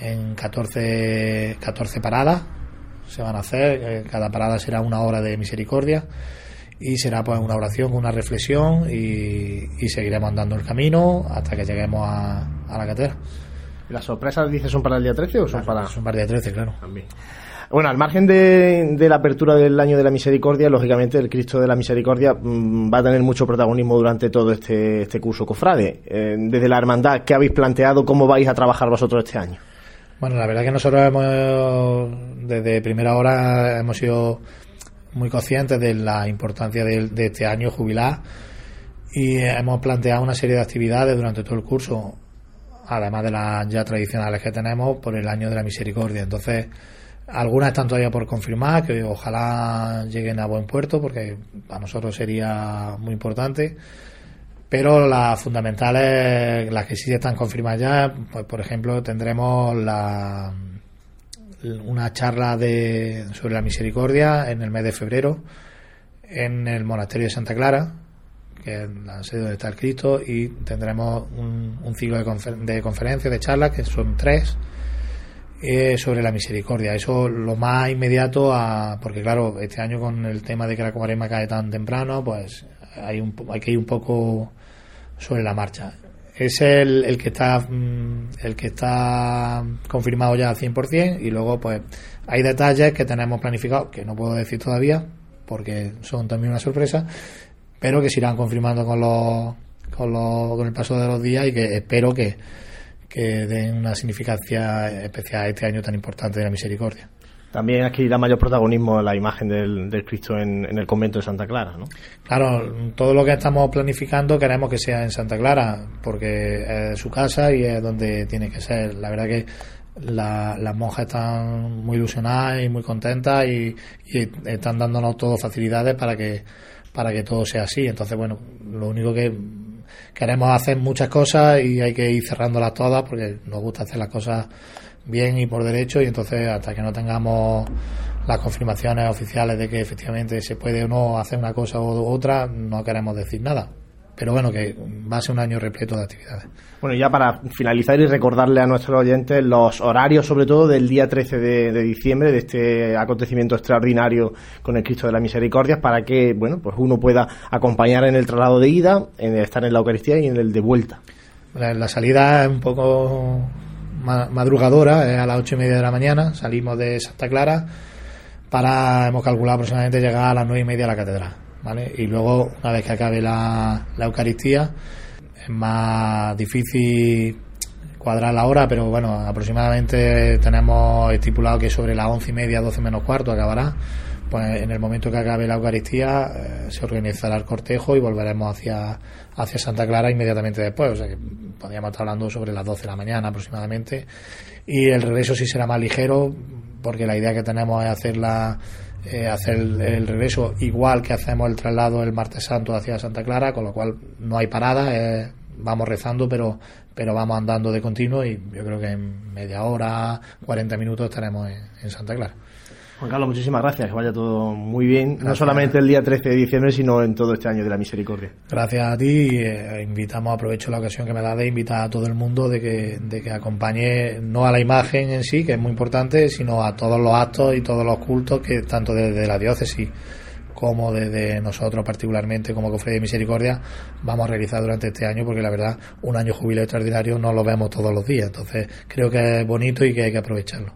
en 14, 14 paradas. Se van a hacer, eh, cada parada será una hora de misericordia y será pues una oración, una reflexión y, y seguiremos andando el camino hasta que lleguemos a, a la catedral. ¿Las sorpresas, dices, son para el día 13 o son para...? Es un par de 13, claro. También. Bueno, al margen de, de la apertura del año de la misericordia, lógicamente el Cristo de la Misericordia mm, va a tener mucho protagonismo durante todo este, este curso cofrade. Eh, desde la hermandad, ¿qué habéis planteado? ¿Cómo vais a trabajar vosotros este año? Bueno, la verdad que nosotros hemos, desde primera hora, hemos sido muy conscientes de la importancia de, de este año jubilar y hemos planteado una serie de actividades durante todo el curso, además de las ya tradicionales que tenemos por el año de la misericordia. Entonces, algunas están todavía por confirmar, que ojalá lleguen a buen puerto, porque para nosotros sería muy importante. Pero las fundamentales, las que sí están confirmadas ya, pues por ejemplo tendremos la, una charla de, sobre la misericordia en el mes de febrero en el monasterio de Santa Clara, que es la sede donde está el Cristo, y tendremos un, un ciclo de, de conferencias, de charlas, que son tres, eh, sobre la misericordia. Eso lo más inmediato, a, porque claro, este año con el tema de que la cuaresma cae tan temprano, pues hay, un, hay que ir un poco sobre la marcha. Es el, el que está mm, el que está confirmado ya al 100% y luego pues hay detalles que tenemos planificados que no puedo decir todavía porque son también una sorpresa, pero que se irán confirmando con los con, los, con el paso de los días y que espero que, que den una significancia especial a este año tan importante de la misericordia. También adquirirá mayor protagonismo la imagen del, del Cristo en, el convento de Santa Clara, ¿no? Claro, todo lo que estamos planificando queremos que sea en Santa Clara, porque es su casa y es donde tiene que ser. La verdad que la- las monjas están muy ilusionadas y muy contentas y, están dándonos todo facilidades para que para que todo sea así. Entonces, bueno, lo único que queremos hacer muchas cosas y hay que ir cerrándolas todas porque nos gusta hacer las cosas bien y por derecho y entonces hasta que no tengamos las confirmaciones oficiales de que efectivamente se puede o no hacer una cosa u otra, no queremos decir nada. Pero bueno, que va a ser un año repleto de actividades. Bueno, ya para finalizar y recordarle a nuestros oyentes los horarios, sobre todo del día 13 de, de diciembre, de este acontecimiento extraordinario con el Cristo de la Misericordia, para que, bueno, pues uno pueda acompañar en el traslado de ida, en estar en la Eucaristía y en el de vuelta. La, la salida es un poco madrugadora, es a las ocho y media de la mañana, salimos de Santa Clara para, hemos calculado aproximadamente llegar a las nueve y media a la catedral, ¿vale? Y luego, una vez que acabe la, la Eucaristía, es más difícil cuadrar la hora, pero bueno, aproximadamente tenemos estipulado que sobre las once y media, doce menos cuarto acabará. Pues en el momento que acabe la Eucaristía eh, se organizará el cortejo y volveremos hacia, hacia Santa Clara inmediatamente después. O sea que podríamos estar hablando sobre las 12 de la mañana aproximadamente. Y el regreso sí será más ligero, porque la idea que tenemos es hacerla, eh, hacer el, regreso igual que hacemos el traslado el martes santo hacia Santa Clara, con lo cual no hay parada, es vamos rezando, pero, pero vamos andando de continuo y yo creo que en media hora, 40 minutos estaremos en Santa Clara. Juan Carlos, muchísimas gracias, que vaya todo muy bien, no solamente el día 13 de diciembre, sino en todo este año de la misericordia. Gracias a ti, eh, invitamos, aprovecho la ocasión que me da de invitar a todo el mundo de que, de que acompañe no a la imagen en sí, que es muy importante, sino a todos los actos y todos los cultos que tanto desde la diócesis como desde nosotros particularmente como Cofre de Misericordia vamos a realizar durante este año porque la verdad un año jubileo extraordinario no lo vemos todos los días entonces creo que es bonito y que hay que aprovecharlo.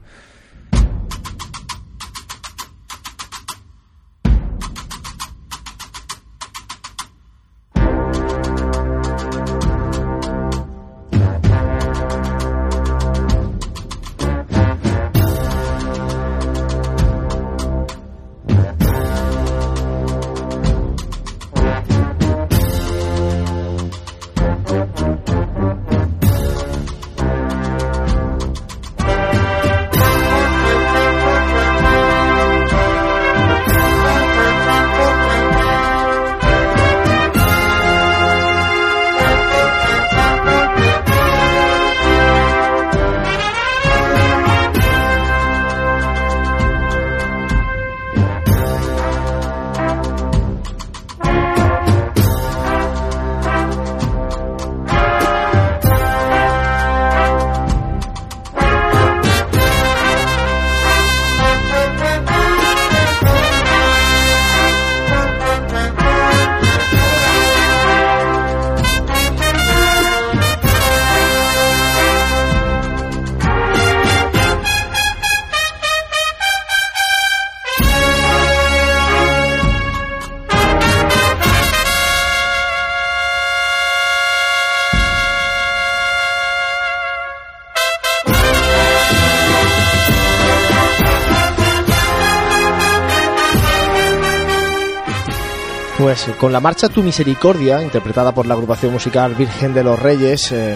Pues con la marcha Tu Misericordia, interpretada por la agrupación musical Virgen de los Reyes, eh,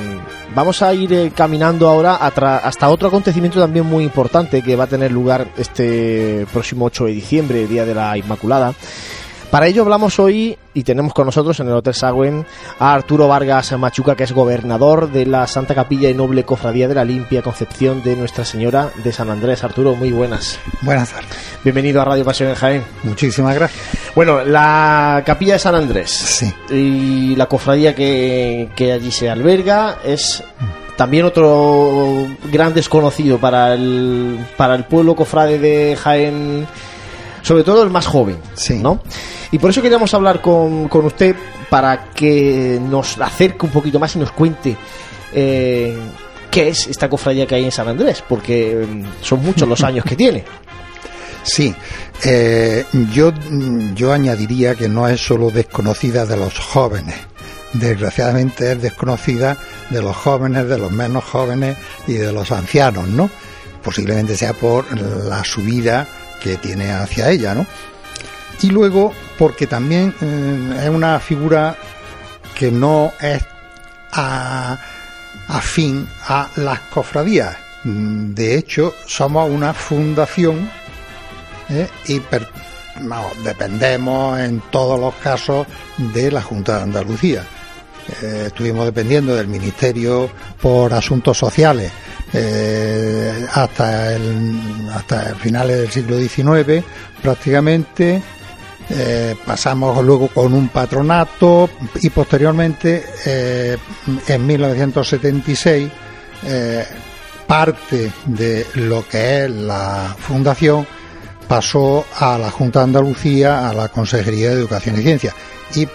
vamos a ir eh, caminando ahora hasta otro acontecimiento también muy importante que va a tener lugar este próximo 8 de diciembre, Día de la Inmaculada. Para ello hablamos hoy y tenemos con nosotros en el Hotel Sagüen a Arturo Vargas Machuca, que es gobernador de la Santa Capilla y Noble Cofradía de la Limpia Concepción de Nuestra Señora de San Andrés. Arturo, muy buenas. Buenas tardes. Bienvenido a Radio Pasión en Jaén. Muchísimas gracias. Bueno, la Capilla de San Andrés sí. y la cofradía que, que allí se alberga es también otro gran desconocido para el, para el pueblo cofrade de Jaén sobre todo el más joven, sí. ¿no? Y por eso queríamos hablar con, con usted para que nos acerque un poquito más y nos cuente eh, qué es esta cofradía que hay en San Andrés, porque mm, son muchos los *laughs* años que tiene. Sí, eh, yo, yo añadiría que no es solo desconocida de los jóvenes, desgraciadamente es desconocida de los jóvenes, de los menos jóvenes y de los ancianos, ¿no? Posiblemente sea por la subida que tiene hacia ella, ¿no? Y luego, porque también eh, es una figura que no es a, afín a las cofradías. De hecho, somos una fundación ¿eh? y dependemos en todos los casos de la Junta de Andalucía. Eh, estuvimos dependiendo del Ministerio por Asuntos Sociales eh, hasta el hasta finales del siglo XIX prácticamente pasamos luego con un patronato y posteriormente en 1976 eh, parte de lo que es la fundación pasó a la Junta de Andalucía, a la Consejería de Educación y Ciencia. Y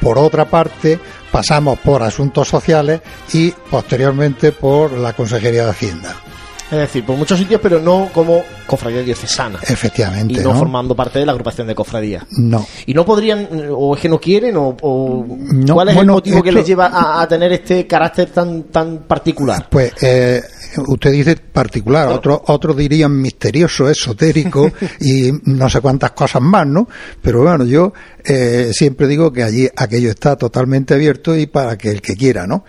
por otra parte, pasamos por asuntos sociales y posteriormente por la Consejería de Hacienda. Es decir, por muchos sitios, pero no como cofradía diocesana. Efectivamente. Y no, ¿no? formando parte de la agrupación de cofradía. No. ¿Y no podrían, o es que no quieren, o, o no, cuál es bueno, el motivo esto... que les lleva a, a, tener este carácter tan, tan particular? Pues eh, usted dice particular, claro. otros otro dirían misterioso, esotérico *laughs* y no sé cuántas cosas más, ¿no? Pero bueno, yo eh, siempre digo que allí aquello está totalmente abierto y para que el que quiera, ¿no?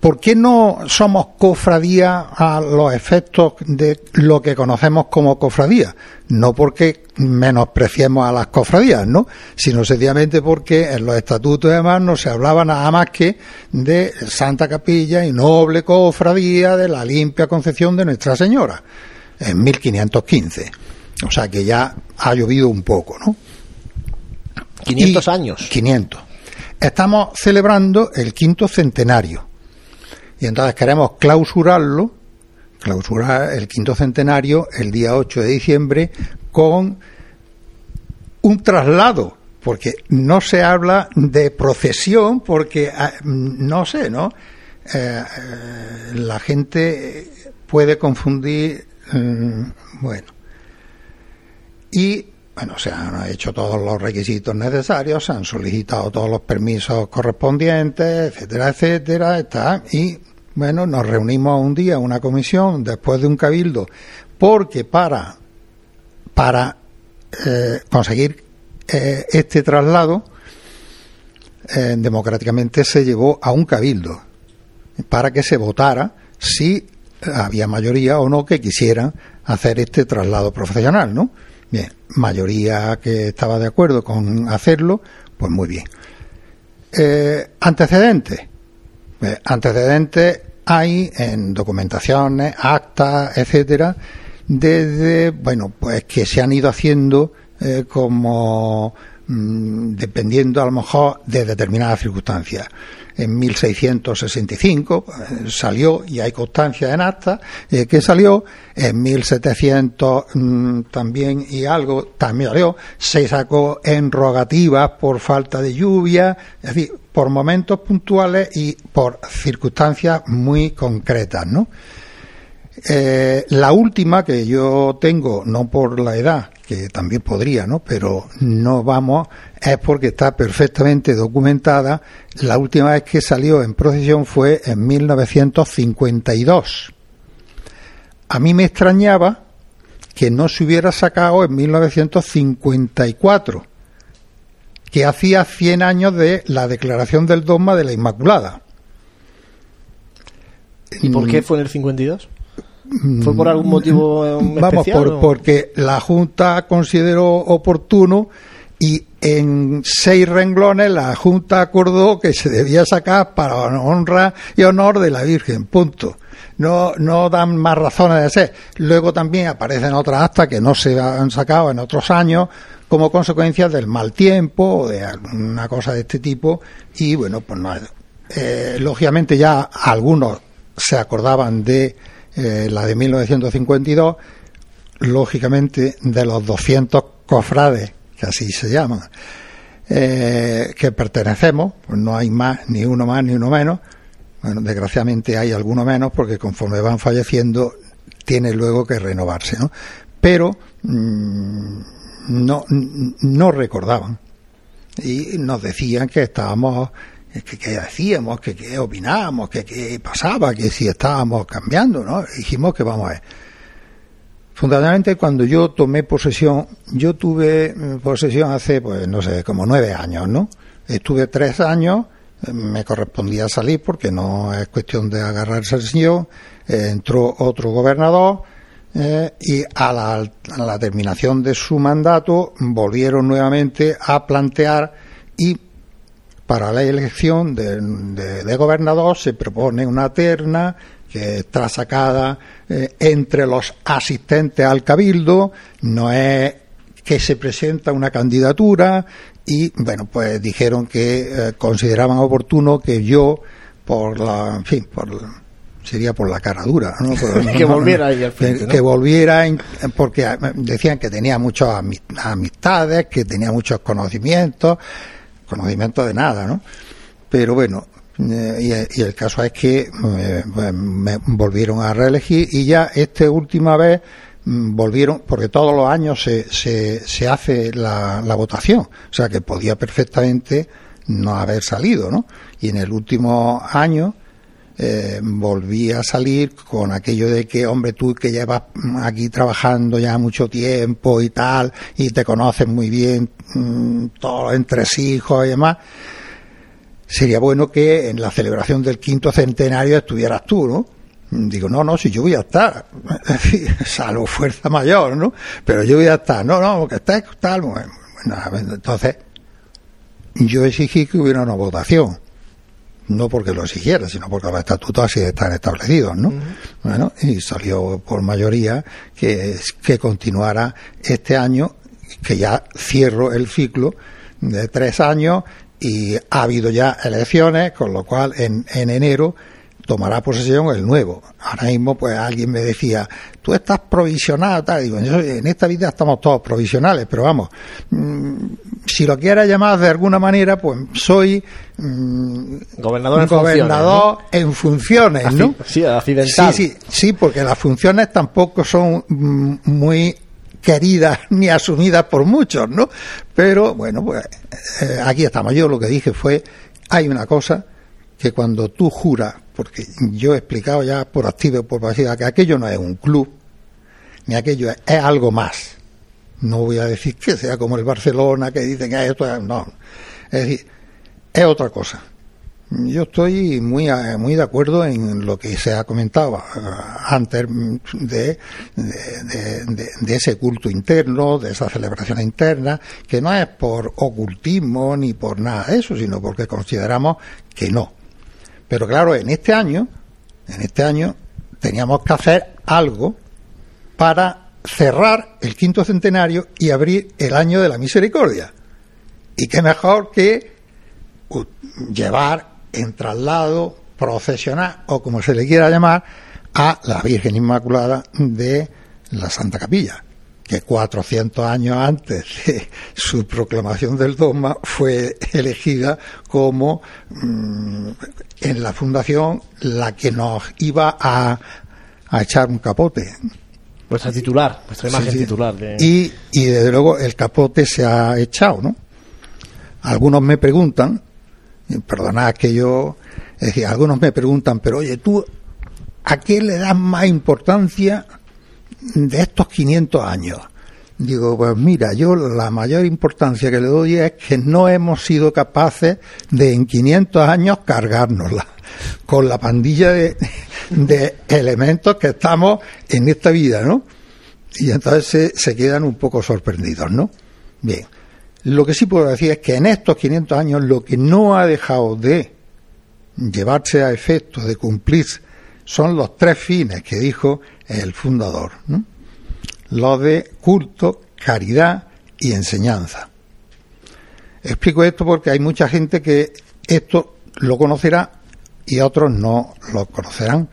¿Por qué no somos cofradía a los efectos de lo que conocemos como cofradía? No porque menospreciemos a las cofradías, ¿no? Sino sencillamente porque en los estatutos demás no se hablaba nada más que de Santa Capilla y noble cofradía de la limpia concepción de Nuestra Señora, en 1515. O sea que ya ha llovido un poco, ¿no? 500 Y- años. 500. Estamos celebrando el quinto centenario. Y entonces queremos clausurarlo, clausurar el quinto centenario el día 8 de diciembre con un traslado, porque no se habla de procesión, porque ah, no sé, ¿no? Eh, eh, la gente puede confundir, mm, bueno. Y bueno, se han hecho todos los requisitos necesarios, se han solicitado todos los permisos correspondientes, etcétera, etcétera, está. Y bueno, nos reunimos un día, una comisión, después de un cabildo, porque para, para eh, conseguir eh, este traslado, eh, democráticamente se llevó a un cabildo para que se votara si había mayoría o no que quisieran hacer este traslado profesional, ¿no? Bien, mayoría que estaba de acuerdo con hacerlo, pues muy bien. Antecedentes. Antecedentes hay en documentaciones, actas, etcétera, desde, bueno, pues que se han ido haciendo eh, como mm, dependiendo a lo mejor de determinadas circunstancias. En 1665 eh, salió, y hay constancia en acta, eh, que salió, en 1700 mm, también y algo también salió, se sacó en rogativas por falta de lluvia, es decir, por momentos puntuales y por circunstancias muy concretas, ¿no? Eh, la última que yo tengo, no por la edad, que también podría, ¿no? Pero no vamos, es porque está perfectamente documentada. La última vez que salió en procesión fue en 1952. A mí me extrañaba que no se hubiera sacado en 1954, que hacía 100 años de la declaración del dogma de la Inmaculada. ¿Y por qué fue en el 52? ¿Fue por algún motivo Vamos, especial? por, o- porque la Junta consideró oportuno y en seis renglones la Junta acordó que se debía sacar para honra y honor de la Virgen, punto. No, no dan más razones de ser. Luego también aparecen otras actas que no se han sacado en otros años como consecuencia del mal tiempo o de alguna cosa de este tipo y bueno, pues no. eh, lógicamente ya algunos se acordaban de eh, la de 1952, lógicamente de los 200 cofrades, que así se llaman, eh, que pertenecemos, pues no hay más, ni uno más, ni uno menos. Bueno, desgraciadamente hay alguno menos porque conforme van falleciendo tiene luego que renovarse, ¿no? Pero mm, no, no recordaban y nos decían que estábamos que, que decíamos, que qué opinábamos, que qué pasaba, que si estábamos cambiando, ¿no? Dijimos que vamos a ver. Fundamentalmente cuando yo tomé posesión, yo tuve mm, posesión hace, pues no sé, como nueve años, ¿no? Estuve tres años, me correspondía salir porque no es cuestión de agarrarse al señor, entró otro gobernador, eh, y a la, a la terminación de su mandato volvieron nuevamente a plantear y para la elección de, de- gobernador se propone una terna que está sacada eh, entre los asistentes al cabildo, no es que se presenta una candidatura y bueno pues dijeron que eh, consideraban oportuno que yo por la en fin por sería por la cara dura ¿no? Por- *laughs* Que volviera ahí al frente, que, ¿no? que volviera porque eh, decían que tenía muchas ami- amistades que tenía muchos conocimientos conocimiento de nada, ¿no? Pero bueno, eh, y, el caso es que eh, me volvieron a reelegir y ya esta última vez mm, volvieron, porque todos los años se, se, se hace la, la votación, o sea que podía perfectamente no haber salido, ¿no? Y en el último año eh, volví a salir con aquello de que, hombre, tú que llevas aquí trabajando ya mucho tiempo y tal, y te conoces muy bien mm, todos los entresijos y demás, sería bueno que en la celebración del quinto centenario estuvieras tú, ¿no? Digo, no, no, si yo voy a estar, *laughs* salvo fuerza mayor, ¿no? Pero yo voy a estar, no, no, porque está tal, bueno, entonces yo exigí que hubiera una votación no porque lo exigiera, sino porque los estatutos así están establecidos, ¿no? Bueno, y salió por mayoría que, que continuara este año, que ya cierro el ciclo de tres años y ha habido ya elecciones, con lo cual en, en enero tomará posesión el nuevo. Ahora mismo, pues alguien me decía, tú estás provisional, tal. Digo, en esta vida estamos todos provisionales, pero vamos, mm, si lo quieras llamar de alguna manera, pues soy mm, gobernador, en, gobernador funciones, en funciones, ¿no? Sí, accidental. Sí, sí, sí, porque las funciones tampoco son mm, muy queridas *laughs* ni asumidas por muchos, ¿no? Pero bueno, pues eh, aquí estamos. Yo lo que dije fue, hay una cosa que cuando tú juras, porque yo he explicado ya por activa y por pasiva que aquello no es un club, ni aquello es, algo más. No voy a decir que sea como el Barcelona, que dicen que esto es, no. Es decir, es otra cosa. Yo estoy muy, muy de acuerdo en lo que se ha comentado eh, antes de, de, de, ese culto interno, de esa celebración interna, que no es por ocultismo ni por nada de eso, sino porque consideramos que no, pero claro, en este año, en este año teníamos que hacer algo para cerrar el quinto centenario y abrir el año de la misericordia. Y qué mejor que llevar en traslado procesional o como se le quiera llamar a la Virgen Inmaculada de la Santa Capilla que 400 años antes de su proclamación del dogma fue elegida como mm, en la fundación la que nos iba a, a echar un capote. Vuestra titular, vuestra imagen titular. Y, y desde luego el capote se ha echado, ¿no? Algunos me preguntan, perdonad que yo, es decir, algunos me preguntan, pero oye, tú, ¿a qué le das más importancia de estos 500 años? Digo, pues mira, yo la mayor importancia que le doy es que no hemos sido capaces de en 500 años cargárnosla con la pandilla de, elementos que estamos en esta vida, ¿no? Y entonces se, se, quedan un poco sorprendidos, ¿no? Bien, lo que sí puedo decir es que en estos 500 años lo que no ha dejado de llevarse a efecto, de cumplir, son los tres fines que dijo el fundador, ¿no? Lo de culto, caridad y enseñanza. Explico esto porque hay mucha gente que esto lo conocerá y otros no lo conocerán.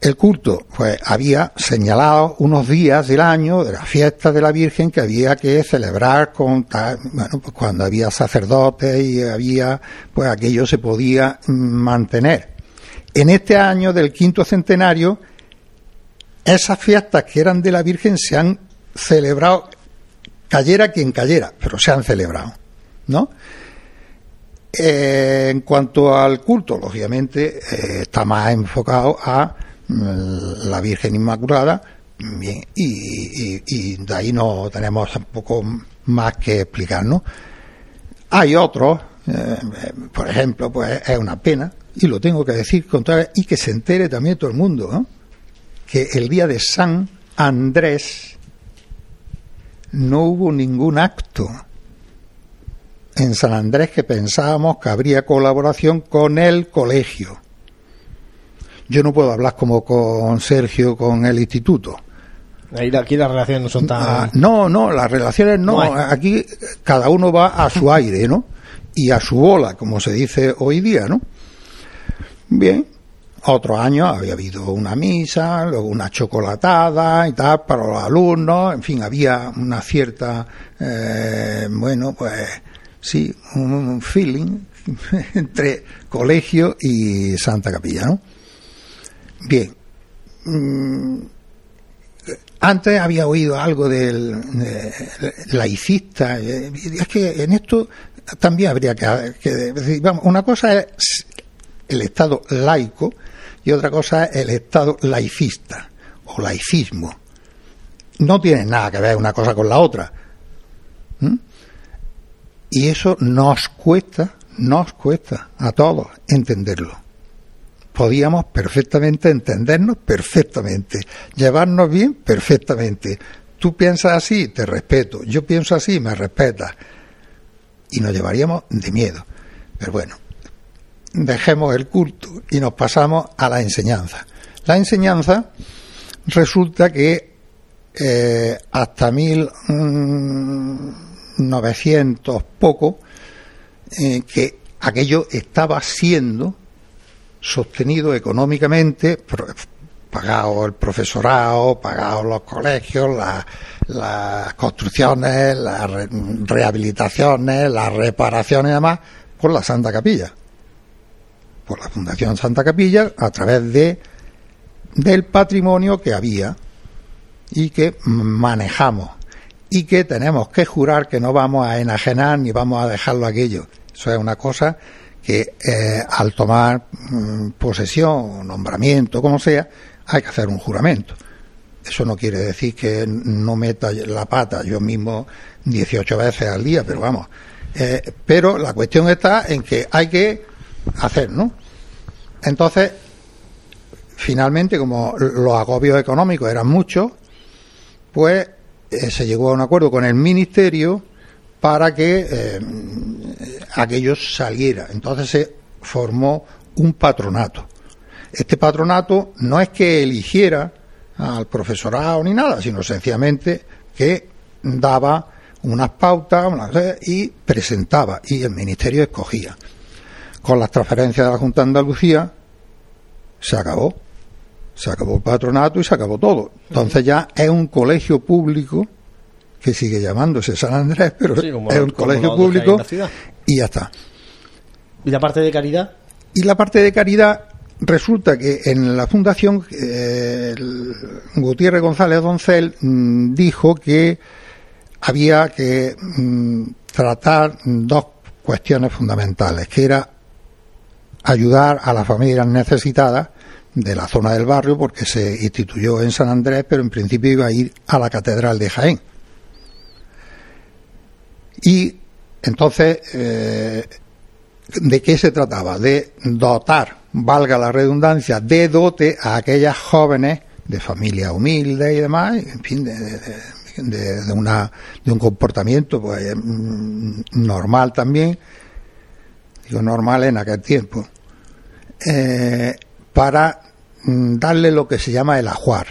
El culto, pues había señalado unos días del año de la fiesta de la Virgen que había que celebrar con bueno, pues cuando había sacerdotes y había, pues aquello se podía mantener. En este año del quinto centenario esas fiestas que eran de la Virgen se han celebrado, cayera quien cayera, pero se han celebrado, ¿no? Eh, en cuanto al culto, lógicamente eh, está más enfocado a mm, la Virgen Inmaculada, bien, y, de ahí no tenemos un poco más que explicar, ¿no? Hay otros, eh, por ejemplo, pues es una pena, y lo tengo que decir con y que se entere también todo el mundo, ¿no? Que el día de San Andrés no hubo ningún acto en San Andrés que pensábamos que habría colaboración con el colegio. Yo no puedo hablar como con Sergio con el instituto. Aquí las relaciones no son tan... Ah, no, no, las relaciones no. Aquí cada uno va a su aire, ¿no? Y a su bola, como se dice hoy día, ¿no? Bien, otros años había habido una misa, luego una chocolatada y tal para los alumnos, en fin, había una cierta, eh, bueno, pues sí, un, feeling *laughs* entre colegio y Santa Capilla, ¿no? Bien. Mm, antes había oído algo del laicista, eh, es que en esto también habría que, que decir, vamos, una cosa es el Estado laico y otra cosa es el Estado laicista o laicismo. No tiene nada que ver una cosa con la otra. Y eso nos cuesta, nos cuesta a todos entenderlo. Podíamos perfectamente entendernos perfectamente, llevarnos bien perfectamente. Tú piensas así, te respeto. Yo pienso así, me respetas. Y nos llevaríamos de miedo. Pero bueno, dejemos el culto y nos pasamos a la enseñanza. La enseñanza resulta que eh, hasta 1900 poco, eh, que aquello estaba siendo sostenido económicamente, pagado el profesorado, pagado los colegios, las construcciones, las rehabilitaciones, las reparaciones y demás, por la Santa Capilla por la Fundación Santa Capilla a través de del patrimonio que había y que manejamos y que tenemos que jurar que no vamos a enajenar ni vamos a dejarlo aquello. Eso es una cosa que eh, al tomar mm, posesión, nombramiento, como sea, hay que hacer un juramento. Eso no quiere decir que no meta la pata yo mismo 18 veces al día, pero vamos. Eh, pero la cuestión está en que hay que hacer, ¿no? Entonces, finalmente, como los agobios económicos eran muchos, pues eh, se llegó a un acuerdo con el Ministerio para que eh, aquello saliera. Entonces se formó un patronato. Este patronato no es que eligiera al profesorado ni nada, sino sencillamente que daba unas pautas y presentaba y el ministerio escogía con las transferencias de la Junta de Andalucía, se acabó. Se acabó el patronato y se acabó todo. Entonces ya es un colegio público que sigue llamándose San Andrés, pero es un colegio público y ya está. ¿Y la parte de caridad? Y la parte de caridad resulta que en la fundación eh, Gutiérrez González Doncel mm, dijo que había que mm, tratar dos cuestiones fundamentales, que era ayudar a las familias necesitadas de la zona del barrio porque se instituyó en San Andrés, pero en principio iba a ir a la Catedral de Jaén. Y entonces, eh, ¿de qué se trataba? De dotar, valga la redundancia, de dote a aquellas jóvenes de familia humilde y demás, en fin, de, una, de un comportamiento pues, mm, normal también, normal en aquel tiempo, eh, para mm, darle lo que se llama el ajuar.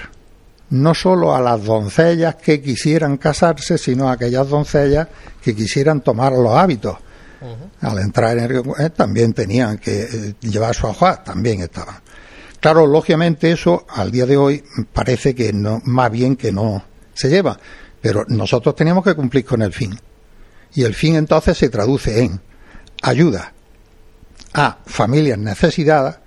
No solo a las doncellas que quisieran casarse, sino a aquellas doncellas que quisieran tomar los hábitos. Al entrar en el eh, también tenían que eh, llevar su ajuar, también estaban. Claro, lógicamente eso al día de hoy parece que no, más bien que no se lleva, pero nosotros teníamos que cumplir con el fin. Y el fin entonces se traduce en ayuda, a familias necesitadas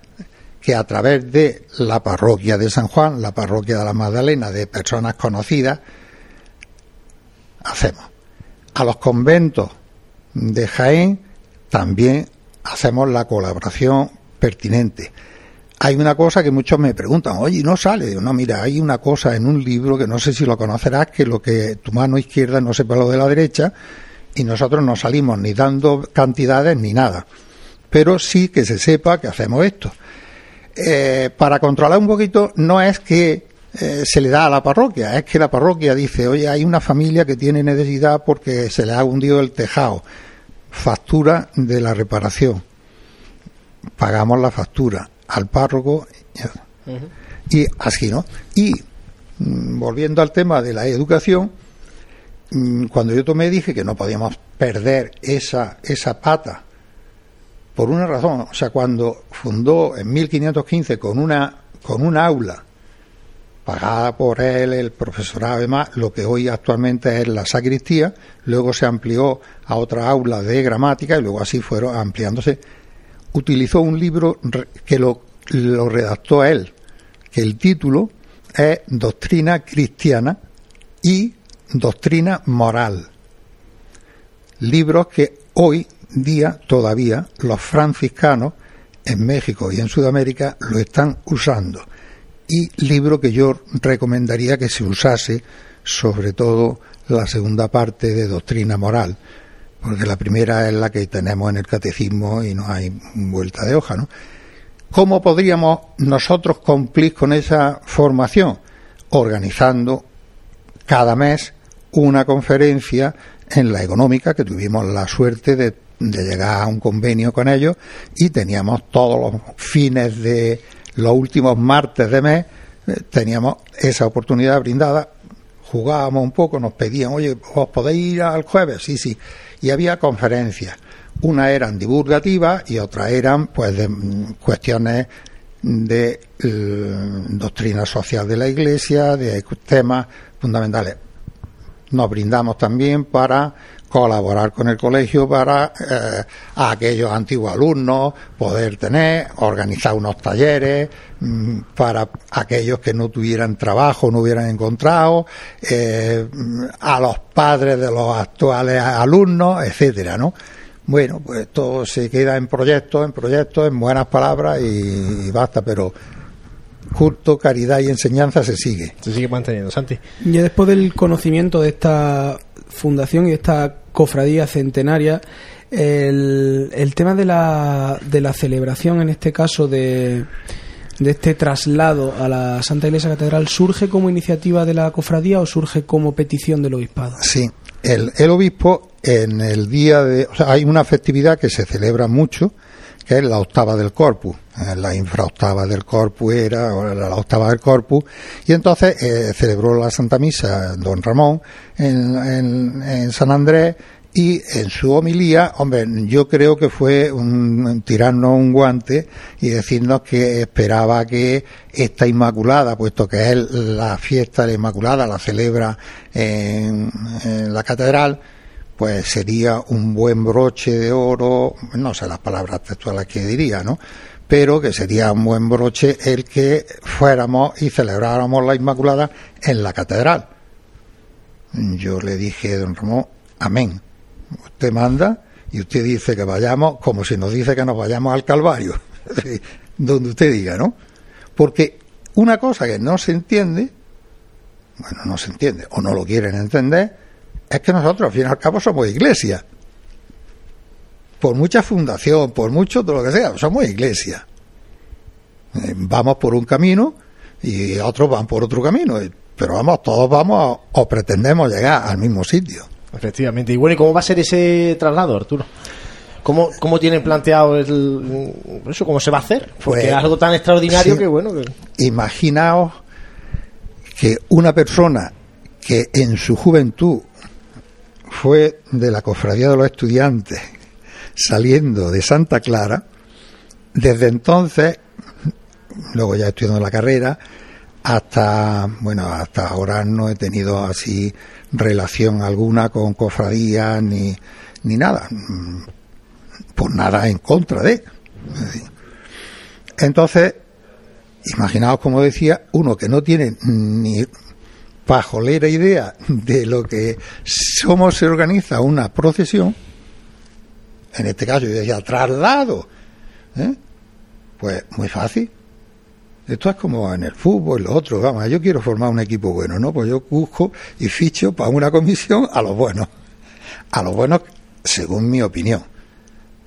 que a través de la parroquia de San Juan, la parroquia de la Magdalena, de personas conocidas, hacemos. A los conventos de Jaén también hacemos la colaboración pertinente. Hay una cosa que muchos me preguntan, oye, no sale. no, mira, hay una cosa en un libro que no sé si lo conocerás, que lo que tu mano izquierda no sepa lo de la derecha, y nosotros no salimos ni dando cantidades ni nada pero sí que se sepa que hacemos esto. Eh, para controlar un poquito no es que eh, se le da a la parroquia, es que la parroquia dice, oye, hay una familia que tiene necesidad porque se le ha hundido el tejado, factura de la reparación, pagamos la factura al párroco y así, ¿no? Y mm, volviendo al tema de la educación, mm, cuando yo tomé dije que no podíamos perder esa, esa pata por una razón. O sea, cuando fundó en 1515 con una, con un aula pagada por él, el profesorado además, lo que hoy actualmente es la sacristía, luego se amplió a otra aula de gramática y luego así fueron ampliándose. Utilizó un libro que lo, lo redactó él, que el título es Doctrina Cristiana y Doctrina Moral. Libros que hoy día todavía los franciscanos en México y en Sudamérica lo están usando. Y libro que yo recomendaría que se usase, sobre todo la segunda parte de doctrina moral, porque la primera es la que tenemos en el catecismo y no hay vuelta de hoja, ¿no? ¿Cómo podríamos nosotros cumplir con esa formación? Organizando cada mes una conferencia en la económica que tuvimos la suerte de, de llegar a un convenio con ellos y teníamos todos los fines de los últimos martes de mes eh, teníamos esa oportunidad brindada jugábamos un poco, nos pedían, oye, ¿os podéis ir al jueves? Sí, sí. Y había conferencias. Una eran divulgativas y otras eran, pues, de mm, cuestiones de eh, doctrina social de la Iglesia, de temas fundamentales. Nos brindamos también para colaborar con el colegio para eh, aquellos antiguos alumnos poder tener, organizar unos talleres mm, para aquellos que no tuvieran trabajo, no hubieran encontrado, eh, a los padres de los actuales alumnos, etcétera, ¿no? Bueno, pues todo se queda en proyectos, en proyectos, en buenas palabras y basta, pero culto, caridad y enseñanza se sigue. Se sigue manteniendo, Santi. Ya después del conocimiento de esta fundación y esta cofradía centenaria, el, el tema de la, de la celebración, en este caso de, de este traslado a la Santa Iglesia Catedral, ¿surge como iniciativa de la cofradía o surge como petición del obispado? Sí, el, el obispo en el día de... O sea, hay una festividad que se celebra mucho, que es la octava del corpus. Eh, La infraoctava del corpus era la octava del corpus. Y entonces eh, celebró la Santa Misa don Ramón en, en- San Andrés y en su homilía, hombre, yo creo que fue un, tirarnos un guante y decirnos que esperaba que esta Inmaculada, puesto que es la fiesta de la Inmaculada, la celebra en la catedral, pues sería un buen broche de oro, no sé las palabras textuales que diría, ¿no? Pero que sería un buen broche el que fuéramos y celebráramos la Inmaculada en la catedral. Yo le dije, don Ramón, amén. Usted manda y usted dice que vayamos como si nos dice que nos vayamos al Calvario, *laughs* donde usted diga, ¿no? Porque una cosa que no se entiende, bueno, no se entiende o no lo quieren entender, es que nosotros, al fin y al cabo, somos iglesia. Por mucha fundación, por mucho todo lo que sea, somos iglesia. Eh, Vamos por un camino y otros van por otro camino. eh, Pero vamos, todos vamos a- o pretendemos llegar al mismo sitio. Efectivamente. Y bueno, ¿y cómo va a ser ese traslado, Arturo? ¿Cómo, cómo tienen planteado el, eso? ¿Cómo se va a hacer? Porque Pues, es algo tan extraordinario sí. que, bueno, que- Imaginaos que una persona que en su juventud fue de la cofradía de los estudiantes saliendo de Santa Clara, desde entonces, luego ya estudiando la carrera, hasta, bueno, hasta ahora no he tenido así relación alguna con cofradías ni, ni nada, por nada en contra de. Entonces, imaginaos, como decía, uno que no tiene ni pajolera idea de lo que cómo se organiza una procesión, en este caso yo decía traslado, ¿eh? pues muy fácil. Esto es como en el fútbol, lo otro, vamos, yo quiero formar un equipo bueno, ¿no? Pues yo busco y ficho para una comisión a los buenos, a los buenos según mi opinión.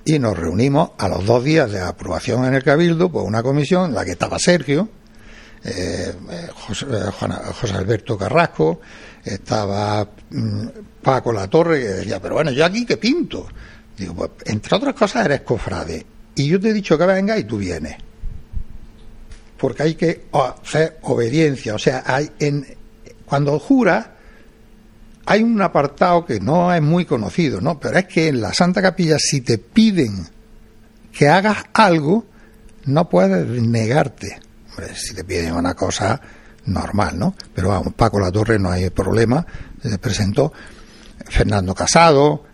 Y nos reunimos a los dos días de aprobación en el Cabildo, pues una comisión en la que estaba Sergio, eh, eh, José Alberto Carrasco, estaba mm, Paco La Torre, que decía, pero bueno, yo aquí que pinto. Digo, pues entre otras cosas eres cofrade. Y yo te he dicho que venga y tú vienes. Porque hay que hacer obediencia. O sea, hay en, cuando juras, hay un apartado que no es muy conocido, ¿no? Pero es que en la Santa Capilla, si te piden que hagas algo, no puedes negarte. Hombre, si te piden una cosa normal, ¿no? Pero vamos, Paco La Torre no hay problema, se presentó. Fernando Casado,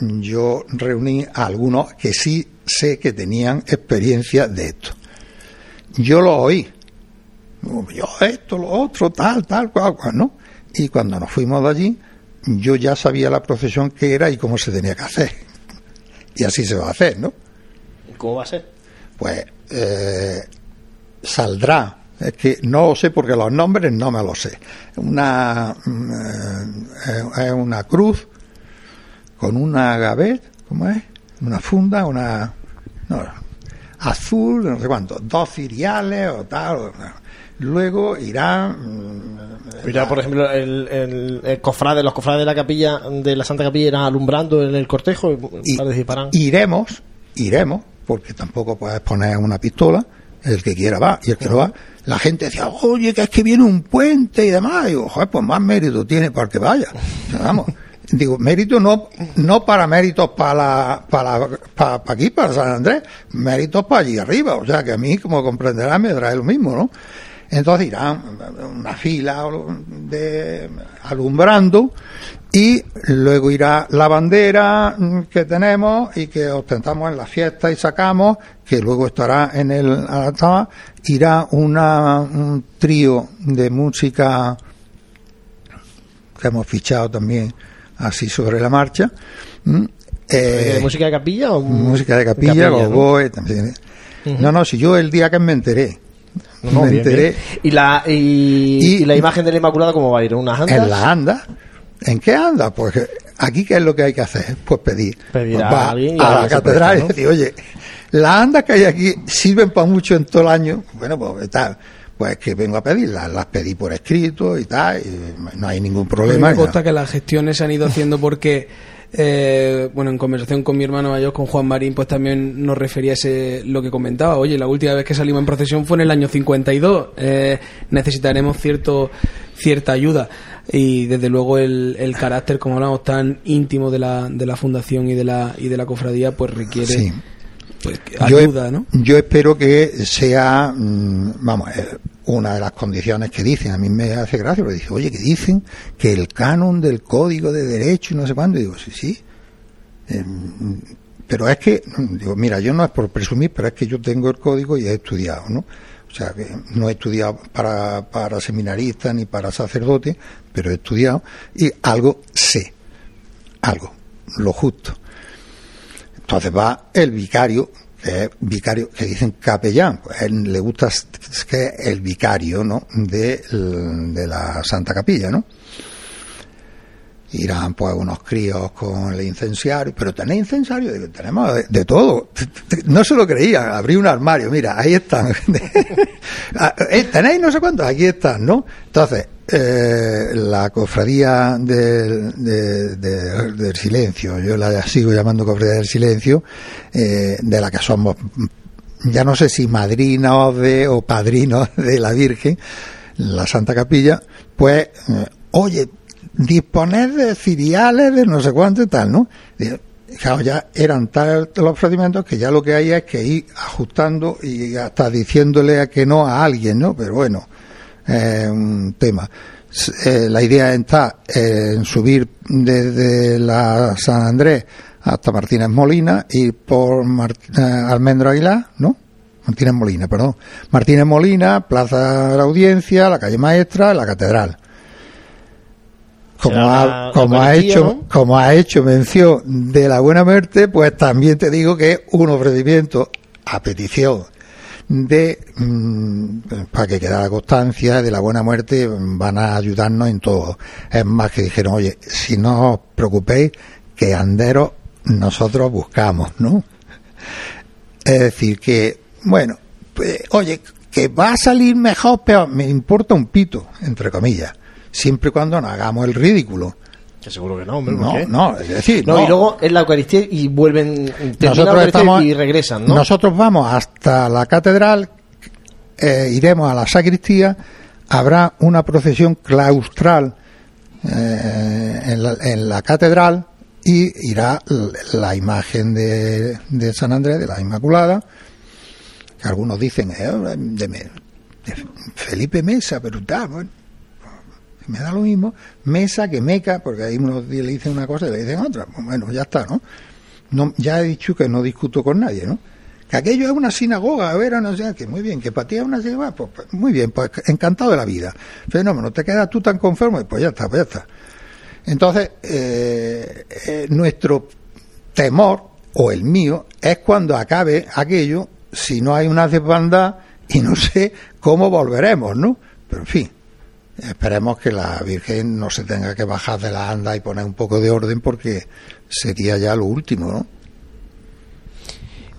yo reuní a algunos que sí sé que tenían experiencia de esto. Yo lo oí. Yo esto, lo otro, tal, tal, cual, cual, ¿no? Y cuando nos fuimos de allí, yo ya sabía la procesión que era y cómo se tenía que hacer. Y así se va a hacer, ¿no? ¿cómo va a ser? Pues eh, saldrá. Es que no lo sé porque los nombres no me los sé. Una mm, eh, es una cruz con una gavet, ¿cómo es? Una funda, una... No, azul, no sé cuánto, dos ciriales o tal. o- Luego irá... mm, Mira, por ejemplo, el, el, el cofrade, los cofrades de la capilla, de la Santa Capilla, irán alumbrando en el cortejo y, disparan. iremos, iremos, porque tampoco puedes poner una pistola, el que quiera va, y el que no va, la gente decía, oye, que es que viene un puente y demás, y digo, joder, pues más mérito tiene para que vaya. Vamos, *laughs* digo, mérito no, no para méritos para para, para, para aquí, para San Andrés, méritos para allí arriba, o sea que a mí, como comprenderás, me trae lo mismo, ¿no? Entonces irán una fila de alumbrando y luego irá la bandera mm, que tenemos y que ostentamos en la fiesta y sacamos, que luego estará en el altar, irá una, un trío de música que hemos fichado también así sobre la marcha. mm, eh, ¿De música de capilla o música de capilla, capilla, también. No, no, si yo el día que me enteré, No, no, me bien, enteré bien. ¿Y la, y, Y- y la imagen de la Inmaculada cómo va a ir? ¿Unas andas? en la anda. ¿En qué anda? Pues que aquí qué es lo que hay que hacer, pues pedir. Pedir Pues a alguien a la catedral presta, y ¿no? decir, oye, las andas que hay aquí sirven para mucho en todo el año. Bueno, pues tal, pues que vengo a pedirlas, las pedí por escrito y tal, y no hay ningún problema. me consta que las gestiones se han ido haciendo porque, eh, bueno, en conversación con mi hermano mayor, con Juan Marín, pues también nos refería a ese, lo que comentaba. Oye, la última vez que salimos en procesión fue en el año 52. Eh, necesitaremos cierto cierta ayuda. Y desde luego el, el carácter, como hablamos, tan íntimo de la, de la fundación y de la, y de la cofradía, pues requiere Sí. pues, yo, ayuda, ¿no? yo espero que sea, mm, vamos, eh, una de las condiciones que dicen. A mí me hace gracia, porque dice, oye, que dicen que el canon del código de derecho y no sé cuándo. Y digo, sí, sí. Eh, mm, pero es que, mm, digo, mira, yo no es por presumir, pero es que yo tengo el código y he estudiado, ¿no? O sea, que no he estudiado para, para seminarista ni para sacerdote, pero he estudiado y algo sé. Algo, lo justo. Entonces va el vicario, que es vicario, que dicen capellán, pues él le gusta que el vicario, ¿no? De, de la Santa Capilla, ¿no? Irán pues unos críos con el incenciario, pero tenéis incenciario, Digo, tenemos de, todo. No se lo creían, abrí un armario, mira, ahí están. *laughs* Ah, eh, tenéis no sé cuántos, aquí están, ¿no? Entonces, eh, la cofradía del, de- silencio, yo la sigo llamando cofradía del silencio, eh, de la que somos, ya no sé si madrinos de, o padrinos de la Virgen, la Santa Capilla, pues, eh, oye, disponer de ciriales, de no sé cuánto y tal, ¿no? Ya eran tal los procedimientos que ya lo que hay es que ir ajustando y hasta diciéndole a que no a alguien, ¿no? Pero bueno, es un tema. Eh, la idea está en subir desde la San Andrés hasta Martínez Molina y por Mar- eh, Almendro Aguilar, ¿no? Martínez Molina, perdón. Martínez Molina, Plaza de la Audiencia, la calle Maestra, la Catedral. Como ha, la como ha hecho, como ha hecho mención de la buena muerte, pues también te digo que es un ofrecimiento a petición de mm, para que quedara constancia de la buena muerte van a ayudarnos en todo. Es más que dijeron oye si no os preocupéis que anderos nosotros buscamos no es decir que bueno pues, oye que va a salir mejor peor me importa un pito entre comillas siempre y cuando no hagamos el ridículo Que seguro que no, hombre. ¿por no qué? no es decir No, no. y luego es la Eucaristía y vuelven, la nosotros estamos y regresan, ¿no? nosotros vamos hasta la catedral eh, iremos a la sacristía habrá una procesión claustral eh, en, la, en la catedral y irá la imagen de, de San Andrés de la Inmaculada que algunos dicen eh, de, de Felipe Mesa pero tal bueno me da lo mismo Mesa que Meca porque ahí unos le dicen una cosa y le dicen otra Pues bueno ya está ¿no? ya he dicho que no discuto con nadie ¿no? que aquello es una sinagoga, a ver, no sé, que muy bien, que para ti es una sinagoga, pues, pues, muy bien, pues encantado de la vida. Fenómeno, te quedas tú tan conforme, pues ya está, pues ya está. Entonces, eh, eh, nuestro temor, o el mío, es cuando acabe aquello, si no hay una desbandada y no sé cómo volveremos, ¿no? Pero en fin, esperemos que la Virgen no se tenga que bajar de la anda y poner un poco de orden porque sería ya lo último, ¿no?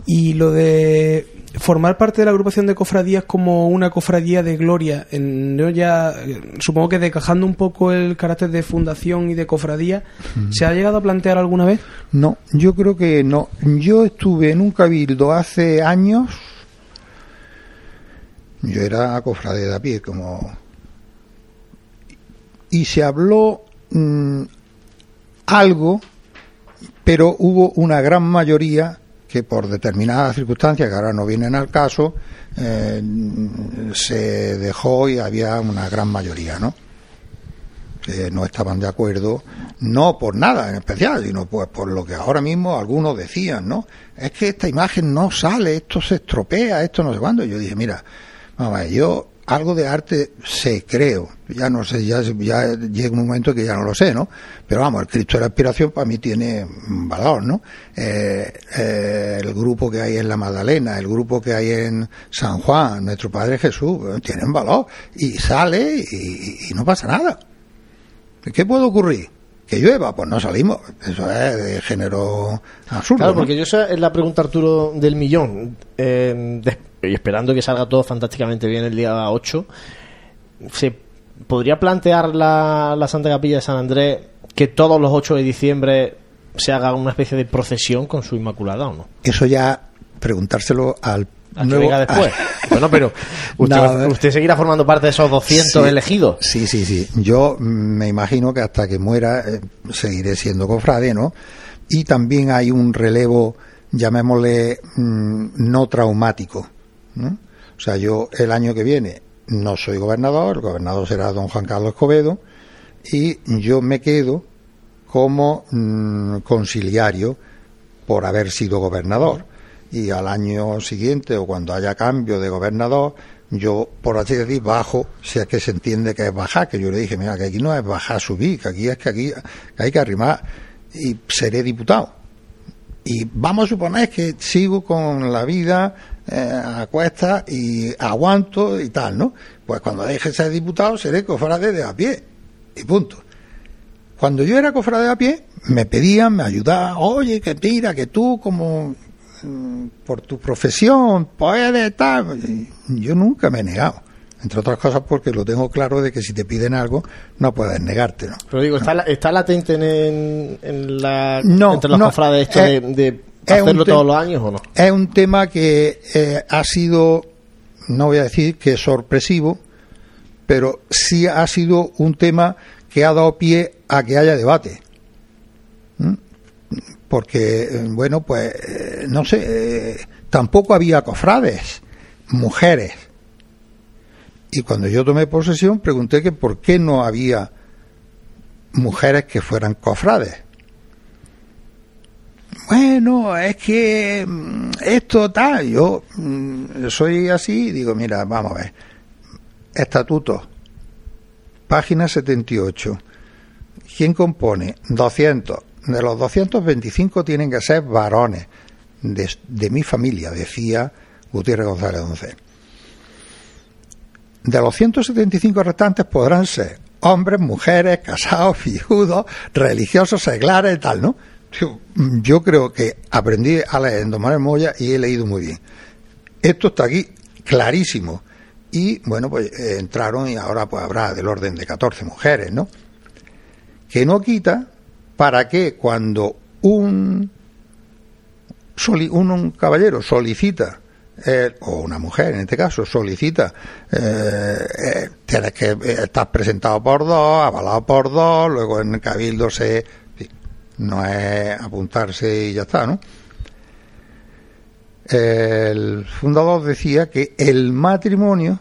Y lo de formar parte de la agrupación de cofradías como una cofradía de gloria, en, yo ya eh, supongo que decajando un poco el carácter de fundación y de cofradía, ¿se ha llegado a plantear alguna vez? No, yo creo que no. Yo estuve en un cabildo hace años. Yo era cofrade de a pie, como. Y se habló mm, algo, pero hubo una gran mayoría que por determinadas circunstancias que ahora no vienen al caso eh, se dejó y había una gran mayoría, ¿no? Que no estaban de acuerdo, no por nada en especial, sino pues por lo que ahora mismo algunos decían, ¿no? Es que esta imagen no sale, esto se estropea, esto no sé cuándo. Yo dije, mira, ver, yo algo de arte sé, creo. Ya no sé, ya, ya llega un momento que ya no lo sé, ¿no? Pero vamos, el Cristo de la Aspiración para mí tiene valor, ¿no? Eh, eh, el grupo que hay en la Magdalena, el grupo que hay en San Juan, nuestro Padre Jesús, tienen valor. Y sale y, y no pasa nada. ¿Qué puede ocurrir? que llueva, pues no salimos. Eso es de género absurdo. Claro, ¿no? porque yo esa es la pregunta, Arturo, del millón. Eh, y esperando que salga todo fantásticamente bien el día 8, ¿se podría plantear la, la Santa Capilla de San Andrés que todos los 8 de diciembre se haga una especie de procesión con su Inmaculada o no? Eso ya preguntárselo al nuevo- venga después. *laughs* *laughs* bueno, pero usted, No, usted seguirá formando parte de esos 200 Sí. elegidos. Sí, sí, sí. Yo me imagino que hasta que muera eh, seguiré siendo cofrade, ¿no? Y también hay un relevo, llamémosle, mm, no traumático. O sea, yo el año que viene no soy gobernador, el gobernador será don Juan Carlos Escobedo, y yo me quedo como mm, conciliario por haber sido gobernador. Y al año siguiente, o cuando haya cambio de gobernador, yo, por así decir, bajo, si es que se entiende que es bajar, que yo le dije, mira, que aquí no es bajar, subir, que aquí es que aquí que hay que arrimar, y seré diputado. Y vamos a suponer que sigo con la vida eh, a cuestas y aguanto y tal, ¿no? Pues cuando deje de ser diputado seré cofrade de a pie. Y punto. Cuando yo era cofrade de a pie, me pedían, me ayudaban, oye, que tira, que tú como mm, por tu profesión puedes tal. Yo nunca me he negado. Entre otras cosas porque lo tengo claro de que si te piden algo, no puedes negarte, ¿no? Pero digo, ¿está, la- está latente en, en la, No, entre los no, cofrades esto eh, de, hacerlo todos los años o no? Es un tema que eh, ha sido, no voy a decir que sorpresivo, pero sí ha sido un tema que ha dado pie a que haya debate. ¿Mm? Porque, bueno, pues, eh, no sé, eh, tampoco había cofrades, mujeres. Y cuando yo tomé posesión pregunté que por qué no había mujeres que fueran cofrades. Bueno, es que mm, esto tal, yo mm, soy así, digo, mira, vamos a ver. Estatutos, página 78. ¿Quién compone? 200. De los 225 tienen que ser varones de, de mi familia, decía Gutiérrez González Doncel. De los 175 restantes podrán ser hombres, mujeres, casados, *laughs* viudos, religiosos, seglares y tal, ¿no? Yo, creo que aprendí a leer en Don Manuel Moya y he leído muy bien. Esto está aquí clarísimo. Y bueno, pues eh, entraron y ahora pues habrá del orden de 14 mujeres, ¿no? Que no quita para que cuando un, un, un caballero solicita eh, o una mujer en este caso solicita eh, eh, tienes que estar presentado por dos avalado por dos luego en el cabildo se no es apuntarse y ya está no el fundador decía que el matrimonio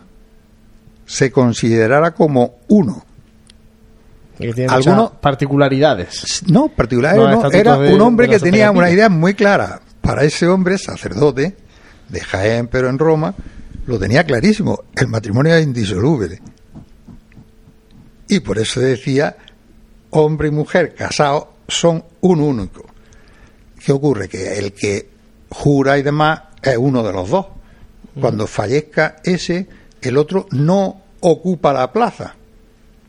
se considerara como uno Que tiene Alguno- muchas particularidades. no, particular No, era de- un hombre que tenía una idea muy clara. Para ese hombre, sacerdote, de Jaén, pero en Roma, lo tenía clarísimo. El matrimonio es indisoluble. Y por eso decía, hombre y mujer casados son un único. ¿Qué ocurre? Que el que jura y demás es uno de los dos. Cuando fallezca ese, el otro no ocupa la plaza.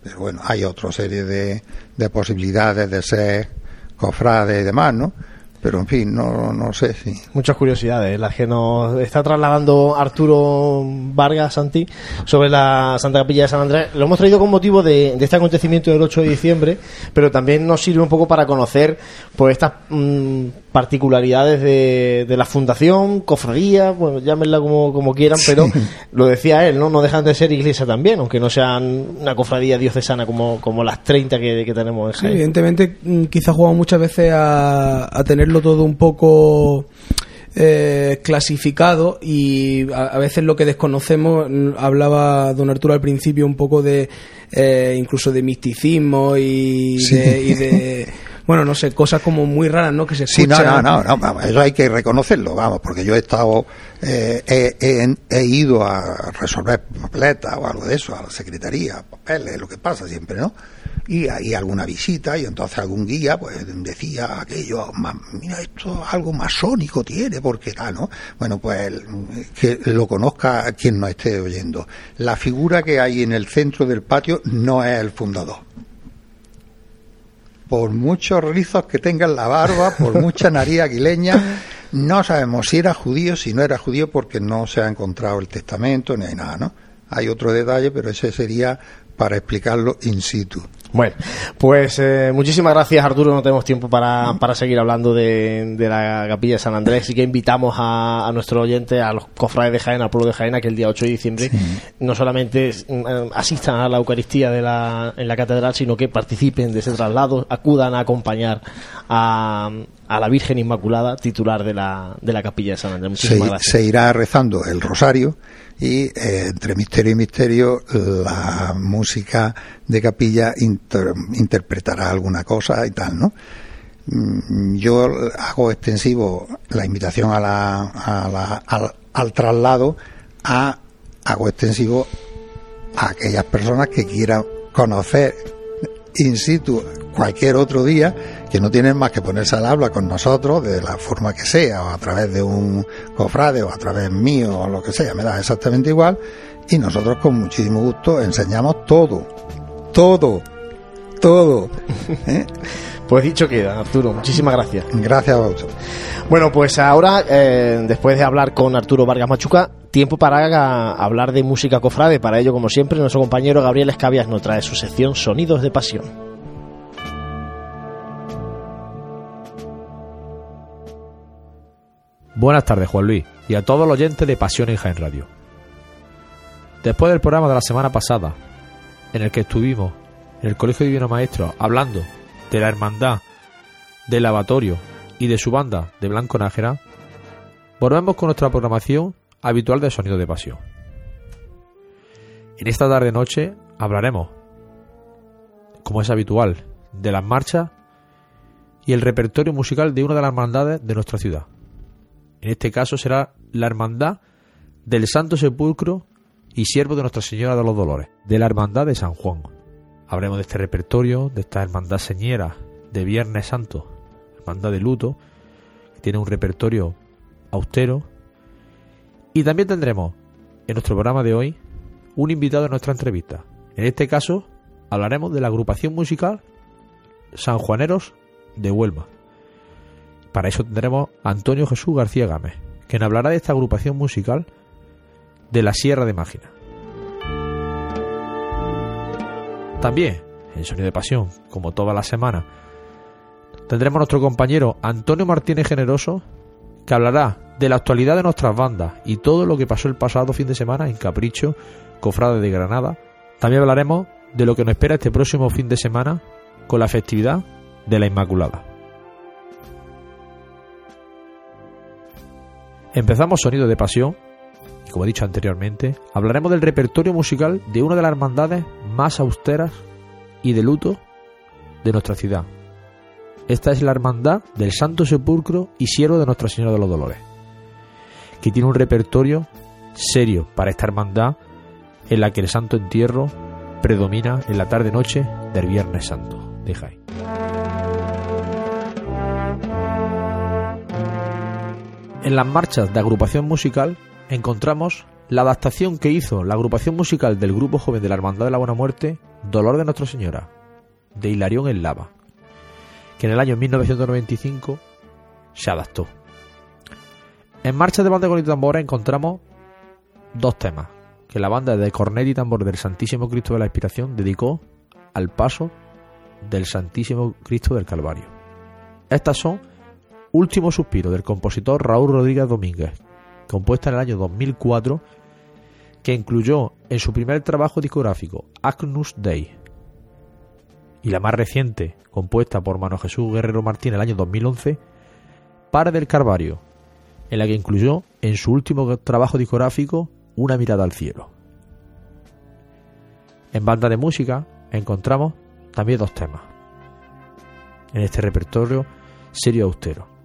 Pero bueno, hay otra serie de, de posibilidades de ser cofrades y demás, ¿no? Pero en fin, no, no sé si. Muchas curiosidades, las que nos está trasladando Arturo Vargas Santi sobre la Santa Capilla de San Andrés. Lo hemos traído con motivo de, de este acontecimiento del 8 de diciembre, pero también nos sirve un poco para conocer pues estas mm, particularidades de, de la fundación, cofradía, bueno, llámenla como, como quieran, pero *laughs* lo decía él, ¿no? No dejan de ser iglesia también, aunque no sean una cofradía diocesana como, como las 30 que, que tenemos en Sí, evidentemente, mm, quizás jugamos muchas veces a, a tenerlo todo un poco eh, clasificado y a, a veces lo que desconocemos, mm, hablaba don Arturo al principio un poco de eh, incluso de misticismo y, Sí. de, y de, bueno, no sé, cosas como muy raras, ¿no? Que se Sí, no, escuchan. no, no, no, vamos, eso hay que reconocerlo, vamos, porque yo he estado, eh, he, he- he ido a resolver papeletas o algo de eso, a la secretaría, papeles, lo que pasa siempre, ¿no? Y hay alguna visita y entonces algún guía pues decía aquello, "Ma- mira, esto algo masónico tiene, porque tal, ¿no? Bueno, pues que lo conozca quien nos esté oyendo. La figura que hay en el centro del patio no es el fundador por muchos rizos que tenga en la barba, por mucha nariz aguileña, no sabemos si era judío, si no era judío, porque no se ha encontrado el testamento ni hay nada, ¿no? Hay otro detalle, pero ese sería para explicarlo in situ. Bueno, pues eh, muchísimas gracias Arturo, no tenemos tiempo para, para seguir hablando de, de la capilla de San Andrés, así que invitamos a, a nuestro oyente, a los cofrades de Jaén, al pueblo de Jaén, que el día 8 de diciembre no solamente eh, asistan a la Eucaristía de la, en la catedral, sino que participen de ese traslado, acudan a acompañar a, a la Virgen Inmaculada, titular de la, de la capilla de San Andrés. Se, Muchísimas gracias. se irá rezando el rosario y eh, entre misterio y misterio la música de capilla inter- interpretará alguna cosa y tal, ¿no? Mm, Yo hago extensivo la invitación a la, a la- al, al traslado, a, hago extensivo a aquellas personas que quieran conocer in situ cualquier otro día que no tienen más que ponerse al habla con nosotros de la forma que sea o a través de un cofrade o a través mío o lo que sea, me da exactamente igual y nosotros con muchísimo gusto enseñamos todo, todo, todo. *laughs* ¿eh? Pues dicho queda, Arturo, muchísimas gracias. Gracias a vosotros. Bueno, pues ahora, eh, después de hablar con Arturo Vargas Machuca, tiempo para hablar de música cofrade. Para ello, como siempre, nuestro compañero Gabriel Escabias nos trae su sección Sonidos de Pasión. Buenas tardes, Juan Luis, y a todos los oyentes de Pasión en Jaén Radio. Después del programa de la semana pasada, en el que estuvimos en el Colegio Divino Maestro hablando de la hermandad del lavatorio y de su banda de Blanco Nájera, volvemos con nuestra programación habitual de Sonido de Pasión. En esta tarde-noche hablaremos, como es habitual, de las marchas y el repertorio musical de una de las hermandades de nuestra ciudad. En este caso será la Hermandad del Santo Sepulcro y Siervo de Nuestra Señora de los Dolores, de la Hermandad de San Juan. Hablaremos de este repertorio, de esta Hermandad Señera de Viernes Santo, Hermandad de Luto, que tiene un repertorio austero. Y también tendremos en nuestro programa de hoy un invitado en nuestra entrevista. En este caso hablaremos de la agrupación musical Sanjuaneros de Huelva. Para eso tendremos a Antonio Jesús García Gámez, quien hablará de esta agrupación musical de la Sierra de Mágina. También, en Sonido de Pasión, como toda la semana, tendremos a nuestro compañero Antonio Martínez Generoso, que hablará de la actualidad de nuestras bandas y todo lo que pasó el pasado fin de semana en Capricho, Cofrade de Granada. También hablaremos de lo que nos espera este próximo fin de semana con la festividad de la Inmaculada. Empezamos Sonido de Pasión y como he dicho anteriormente, hablaremos del repertorio musical de una de las hermandades más austeras y de luto de nuestra ciudad. Esta es la hermandad del Santo Sepulcro y Siervo de Nuestra Señora de los Dolores, que tiene un repertorio serio para esta hermandad en la que el Santo Entierro predomina en la tarde-noche del Viernes Santo de Jaén. En las marchas de agrupación musical encontramos la adaptación que hizo la agrupación musical del grupo joven de la Hermandad de la Buena Muerte, Dolor de Nuestra Señora, de Hilarión en Lava, que en el año 1995 se adaptó. En Marcha de Banda con y Tambora encontramos dos temas que la banda de cornet y tambor del Santísimo Cristo de la Inspiración dedicó al paso del Santísimo Cristo del Calvario. Estas son Último Suspiro del compositor Raúl Rodríguez Domínguez, compuesta en el año 2004, que incluyó en su primer trabajo discográfico Agnus Dei, y la más reciente, compuesta por Mano Jesús Guerrero Martín en el año 2011, Para del Calvario, en la que incluyó en su último trabajo discográfico Una mirada al cielo. En banda de música encontramos también dos temas. En este repertorio serio austero.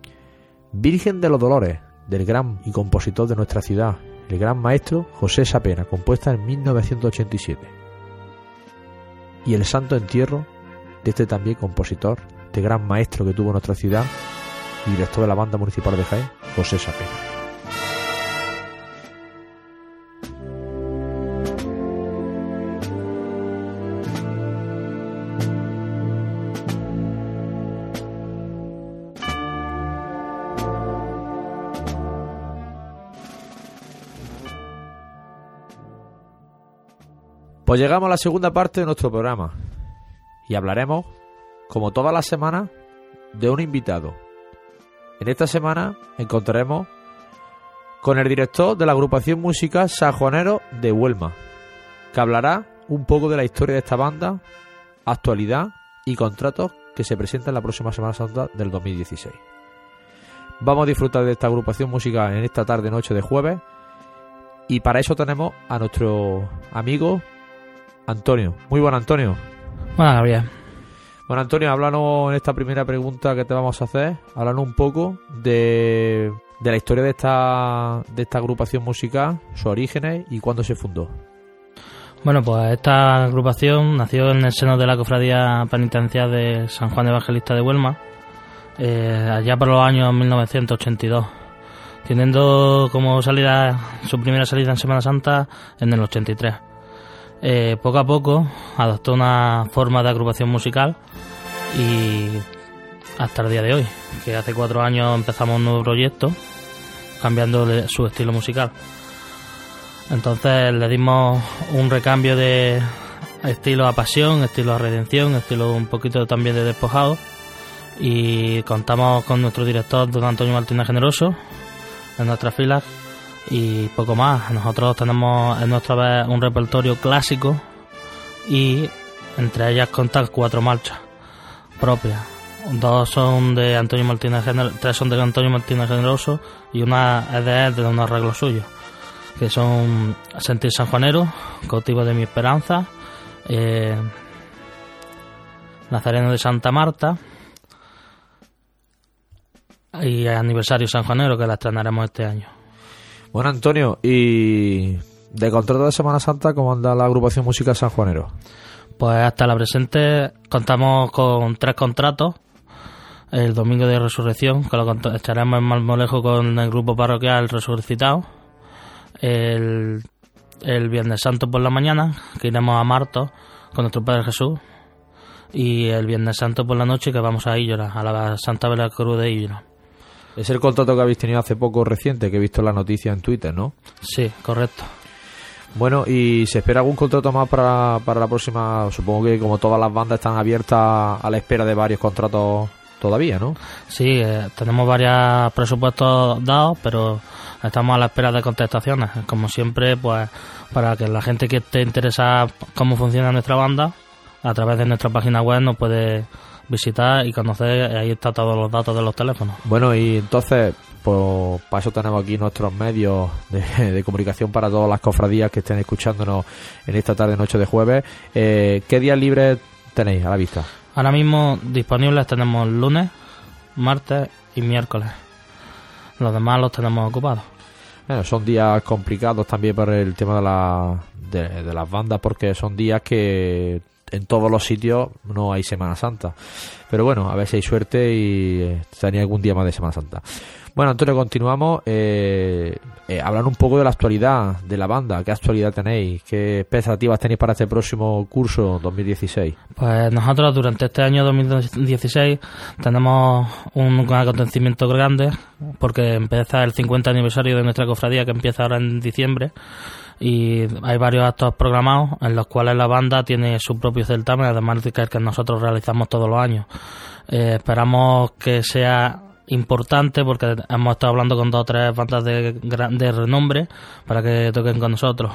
Virgen de los Dolores, del gran y compositor de nuestra ciudad, el gran maestro José Sapena, compuesta en 1987. Y el Santo Entierro, de este también compositor, este gran maestro que tuvo nuestra ciudad y director de la banda municipal de Jaén, José Sapena. Pues llegamos a la segunda parte de nuestro programa y hablaremos, como todas las semanas, de un invitado. En esta semana encontraremos con el director de la agrupación musical Juanero de Huelma, que hablará un poco de la historia de esta banda, actualidad y contratos que se presentan en la próxima Semana Santa del 2016. Vamos a disfrutar de esta agrupación musical en esta tarde noche de jueves y para eso tenemos a nuestro amigo Antonio. Muy buen Antonio. Bueno, bien. Bueno, Antonio, háblanos en esta primera pregunta que te vamos a hacer, háblanos un poco de, de la historia de esta, de esta agrupación musical, sus orígenes y cuándo se fundó. Bueno, pues esta agrupación nació en el seno de la cofradía penitencial de San Juan Evangelista de Huelma, eh, allá por los años 1982, teniendo como salida su primera salida en Semana Santa en el 83. Eh, poco a poco adoptó una forma de agrupación musical y hasta el día de hoy, que hace cuatro años empezamos un nuevo proyecto cambiando su estilo musical. Entonces le dimos un recambio de estilo a pasión, estilo a redención, estilo un poquito también de despojado y contamos con nuestro director don Antonio Martínez Generoso en nuestras filas y poco más. Nosotros tenemos en nuestra vez un repertorio clásico y entre ellas contar cuatro marchas propias. Dos son de Antonio Martínez Generoso, tres son de Antonio Martínez Generoso y una es de él, de un arreglo suyo, que son Sentir San Juanero, Cautivo de mi Esperanza, eh, Nazareno de Santa Marta y Aniversario San Juanero, que la estrenaremos este año. Bueno, Antonio, y de contrato de Semana Santa, ¿cómo anda la agrupación Música San Juanero? Pues hasta la presente contamos con tres contratos. El domingo de resurrección, que lo echaremos en Malmolejo con el grupo parroquial Resucitado. El, el Viernes Santo por la mañana, que iremos a Marto con nuestro Padre Jesús. Y el Viernes Santo por la noche, que vamos a Illora, a la Santa Vela Cruz de Illora. Es el contrato que habéis tenido hace poco reciente, que he visto la noticia en Twitter, ¿no? Sí, correcto. Bueno, ¿y se espera algún contrato más para, para la próxima? Supongo que como todas las bandas están abiertas a la espera de varios contratos todavía, ¿no? Sí, eh, tenemos varios presupuestos dados, pero estamos a la espera de contestaciones. Como siempre, pues para que la gente que esté interesada cómo funciona nuestra banda, a través de nuestra página web nos puede visitar y conocer, ahí está todos los datos de los teléfonos. Bueno, y entonces, pues para eso tenemos aquí nuestros medios de, comunicación para todas las cofradías que estén escuchándonos en esta tarde, noche de jueves. Eh, ¿Qué días libres tenéis a la vista? Ahora mismo disponibles tenemos lunes, martes y miércoles. Los demás los tenemos ocupados. Bueno, son días complicados también para el tema de, la, de las bandas porque son días que en todos los sitios no hay Semana Santa. Pero bueno, a ver si hay suerte y eh, tenía algún día más de Semana Santa. Bueno, Antonio, continuamos. Eh, eh, hablar un poco de la actualidad de la banda. ¿Qué actualidad tenéis? ¿Qué expectativas tenéis para este próximo curso 2016? Pues nosotros durante este año 2016 tenemos un acontecimiento grande porque empieza el 50 aniversario de nuestra cofradía que empieza ahora en diciembre y hay varios actos programados en los cuales la banda tiene su propio certamen, además de que nosotros realizamos todos los años. Eh, esperamos que sea importante porque hemos estado hablando con dos o tres bandas de, de renombre para que toquen con nosotros.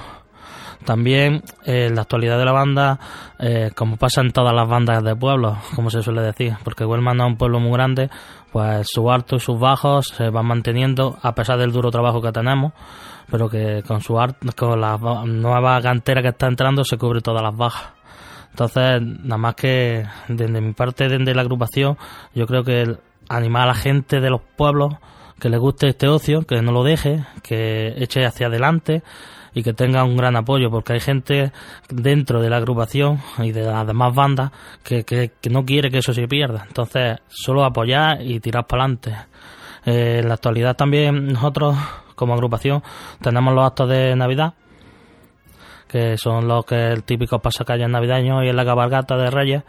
También en la actualidad de la banda, eh, como pasa en todas las bandas de pueblo, como se suele decir, porque Huelma no es un pueblo muy grande, pues sus altos y sus bajos se van manteniendo a pesar del duro trabajo que tenemos, pero que con su art, con la nueva cantera que está entrando se cubre todas las bajas. Entonces, nada más que desde mi parte, desde la agrupación, yo creo que animar a la gente de los pueblos que les guste este ocio, que no lo deje, que eche hacia adelante y que tenga un gran apoyo, porque hay gente dentro de la agrupación y de las demás bandas que, que, no quiere que eso se pierda. Entonces, solo apoyar y tirar para adelante. Eh, en la actualidad también nosotros, como agrupación, tenemos los actos de Navidad, que son los que el típico pasacalles navideño y en la cabalgata de Reyes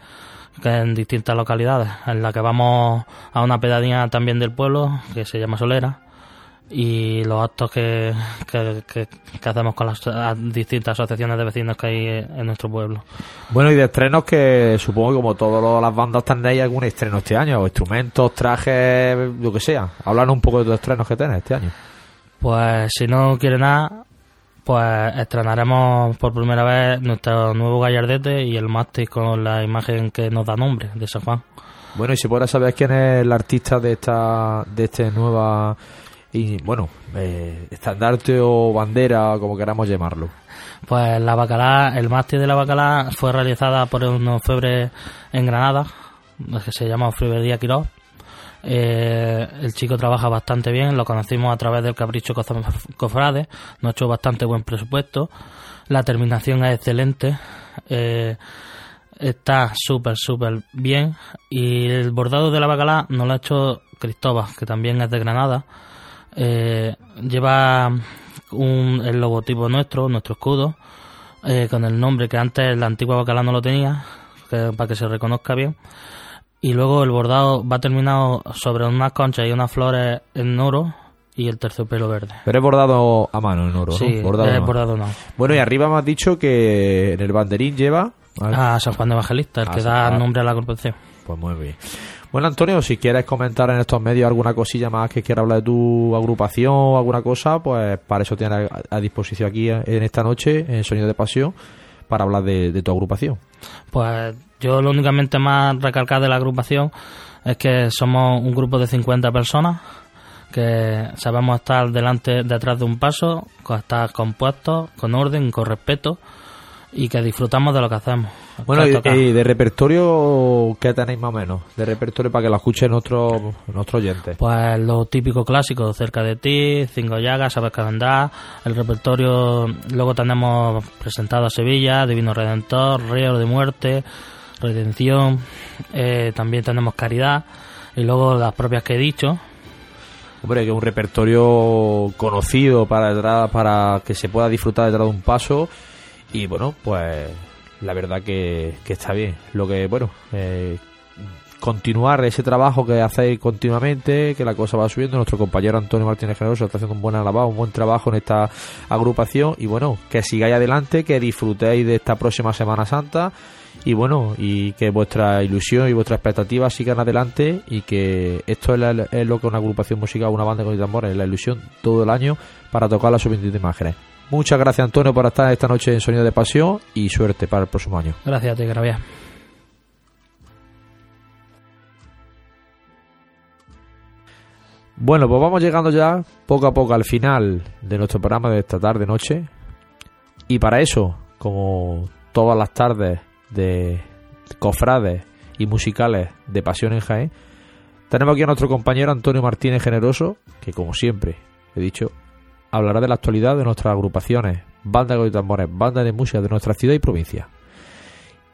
que en distintas localidades, en la que vamos a una pedanía también del pueblo, que se llama Solera, y los actos que, que, hacemos con las distintas asociaciones de vecinos que hay en nuestro pueblo. Bueno, y de estrenos que supongo que como todas las bandas tendréis algún estreno este año, o instrumentos, trajes, lo que sea. Hablar un poco de los estrenos que tenéis este año. Pues si no quiere nada, pues estrenaremos por primera vez nuestro nuevo gallardete y el mástil con la imagen que nos da nombre de San Juan. Bueno, y si podrás saber quién es el artista de esta de este nueva y bueno, eh, estandarte o bandera, como queramos llamarlo. Pues la bacalá, el mástil de la bacalá fue realizada por unos febres en Granada, que se llama Febrería Quiroz eh, el chico trabaja bastante bien, lo conocimos a través del Capricho Cofrade, nos ha hecho bastante buen presupuesto, la terminación es excelente, eh, está súper, súper bien y el bordado de la bacalá nos lo ha hecho Cristóbal, que también es de Granada, eh, lleva un, el logotipo nuestro, nuestro escudo, con el nombre que antes la antigua bacalá no lo tenía, para que se reconozca bien y luego el bordado va terminado sobre unas conchas y unas flores en oro y el terciopelo verde. Pero es bordado a mano en oro, sí, ¿no? Bordado es bordado no. Bueno, y arriba me has dicho que en el banderín lleva... A San Juan de Evangelista, el que da nombre a la corporación. Pues muy bien. Bueno, Antonio, si quieres comentar en estos medios alguna cosilla más que quiera hablar de tu agrupación o alguna cosa, pues para eso tienes a, disposición aquí en esta noche, en Sonido de Pasión, para hablar de, tu agrupación. Pues yo lo únicamente más recalcar de la agrupación es que somos un grupo de 50 personas que sabemos estar delante, detrás de un paso, estar compuestos, con orden, con respeto y que disfrutamos de lo que hacemos. Bueno, y, de repertorio, ¿qué tenéis más o menos? De repertorio para que lo escuchen nuestros nuestro oyentes. Pues lo típico clásico, Cerca de ti, Cinco Llagas, Sabes que vendrá. El repertorio, luego tenemos presentado a Sevilla, Divino Redentor, Río de Muerte, redención, eh, también tenemos caridad y luego las propias que he dicho. Hombre, que es un repertorio conocido para, para que se pueda disfrutar detrás de un paso y bueno, pues la verdad que, está bien. Lo que, bueno, eh, continuar ese trabajo que hacéis continuamente, que la cosa va subiendo. Nuestro compañero Antonio Martínez Generoso está haciendo un buen alabado, un buen trabajo en esta agrupación y bueno, que sigáis adelante, que disfrutéis de esta próxima Semana Santa y bueno, y que vuestra ilusión y vuestras expectativas sigan adelante y que esto es, lo que una agrupación musical, una banda con tambores, la ilusión todo el año para tocar las de imágenes. Muchas gracias Antonio por estar esta noche en Sonido de Pasión y suerte para el próximo año. Gracias a ti, Gravia. Bueno, pues vamos llegando ya poco a poco al final de nuestro programa de esta tarde noche. Y para eso, como todas las tardes de cofrades y musicales de Pasión en Jaén, tenemos aquí a nuestro compañero Antonio Martínez Generoso, que como siempre he dicho, hablará de la actualidad de nuestras agrupaciones, bandas de tambores, bandas de música de nuestra ciudad y provincia.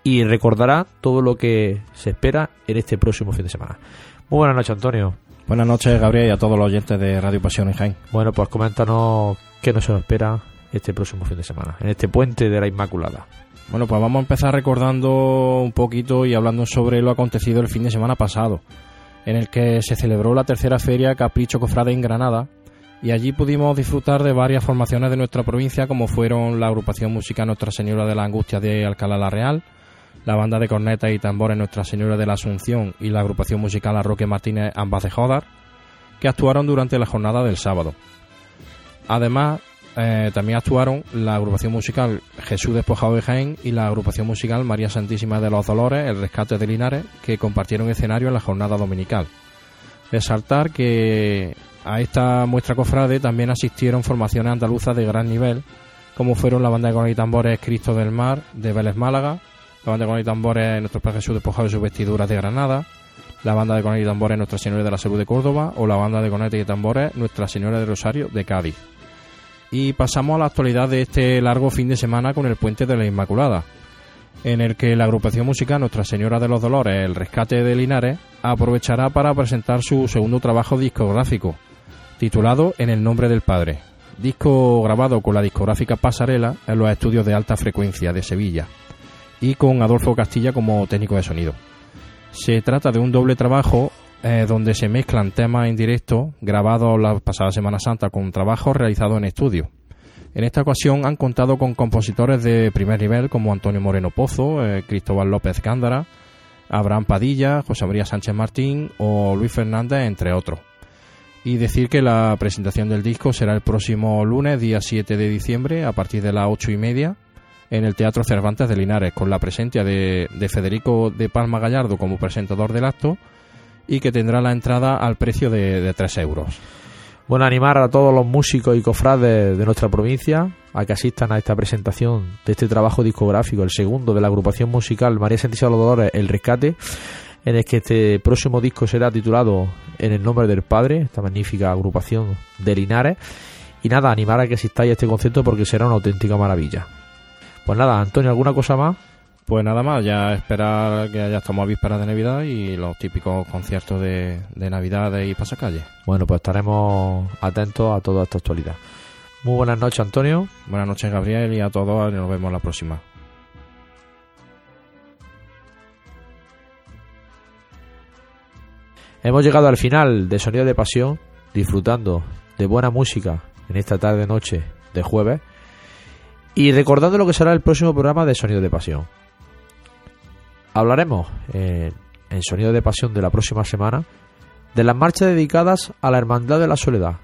y recordará todo lo que se espera en este próximo fin de semana. Muy buenas noches, Antonio. Buenas noches, Gabriel, y a todos los oyentes de Radio Pasión en Jaén. Bueno, pues coméntanos qué nos espera este próximo fin de semana, en este puente de la Inmaculada. Bueno, pues vamos a empezar recordando un poquito y hablando sobre lo acontecido el fin de semana pasado, en el que se celebró la tercera feria Capricho Cofrade en Granada, y allí pudimos disfrutar de varias formaciones de nuestra provincia, como fueron la agrupación musical Nuestra Señora de la Angustia de Alcalá la Real, la banda de cornetas y tambores Nuestra Señora de la Asunción y la agrupación musical Arroque Martínez ambas de Jodar, que actuaron durante la jornada del sábado. Además, eh, también actuaron la agrupación musical Jesús Despojado de Jaén y la agrupación musical María Santísima de los Dolores, el Rescate de Linares, que compartieron escenario en la jornada dominical. Resaltar que a esta muestra cofrade también asistieron formaciones andaluzas de gran nivel, como fueron la banda de cornetas y tambores Cristo del Mar de Vélez Málaga, la banda de cornetas y tambores Nuestro Padre Jesús despojado de sus vestiduras de Granada, la banda de cornetas y tambores Nuestra Señora de la Salud de Córdoba o la banda de cornetas y tambores Nuestra Señora de Rosario de Cádiz. Y pasamos a la actualidad de este largo fin de semana con el Puente de la Inmaculada, en el que la agrupación musical Nuestra Señora de los Dolores, el Rescate de Linares, aprovechará para presentar su segundo trabajo discográfico, titulado En el nombre del Padre, disco grabado con la discográfica Pasarela en los estudios de alta frecuencia de Sevilla y con Adolfo Castilla como técnico de sonido. Se trata de un doble trabajo eh, donde se mezclan temas en directo grabados la pasada Semana Santa con trabajos realizados en estudio. En esta ocasión han contado con compositores de primer nivel como Antonio Moreno Pozo, eh, Cristóbal López Cándara, Abraham Padilla, José María Sánchez Martín o Luis Fernández, entre otros. Y decir que la presentación del disco será el próximo lunes, día 7 de diciembre, a partir de las ocho y media, en el Teatro Cervantes de Linares, con la presencia de, de Federico de Palma Gallardo como presentador del acto y que tendrá la entrada al precio de, de 3 euros. Bueno, animar a todos los músicos y cofrades de nuestra provincia a que asistan a esta presentación de este trabajo discográfico, el segundo de la agrupación musical María Santísima de los Dolores, El Rescate, en el que este próximo disco será titulado En el nombre del Padre, esta magnífica agrupación de Linares. Y nada, animar a que asistáis a este concierto porque será una auténtica maravilla. Pues nada, Antonio, ¿alguna cosa más? Pues nada más, ya esperar que ya estamos a vísperas de Navidad y los típicos conciertos de, de Navidad y pasacalle. Bueno, pues estaremos atentos a toda esta actualidad. Muy buenas noches, Antonio. Buenas noches, Gabriel, y a todos, y nos vemos la próxima. Hemos llegado al final de Sonido de Pasión, disfrutando de buena música en esta tarde-noche de jueves y recordando lo que será el próximo programa de Sonido de Pasión. Hablaremos eh, en Sonido de Pasión de la próxima semana de las marchas dedicadas a la Hermandad de la Soledad.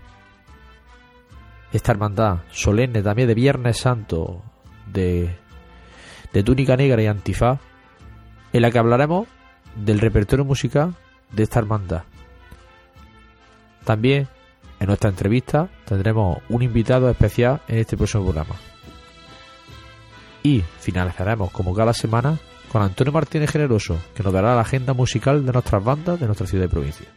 Esta hermandad solemne también de Viernes Santo, de, de túnica negra y antifaz, en la que hablaremos del repertorio musical de esta hermandad. También en nuestra entrevista tendremos un invitado especial en este próximo programa. Y finalizaremos como cada semana con Antonio Martínez Generoso, que nos dará la agenda musical de nuestras bandas de nuestra ciudad y provincia.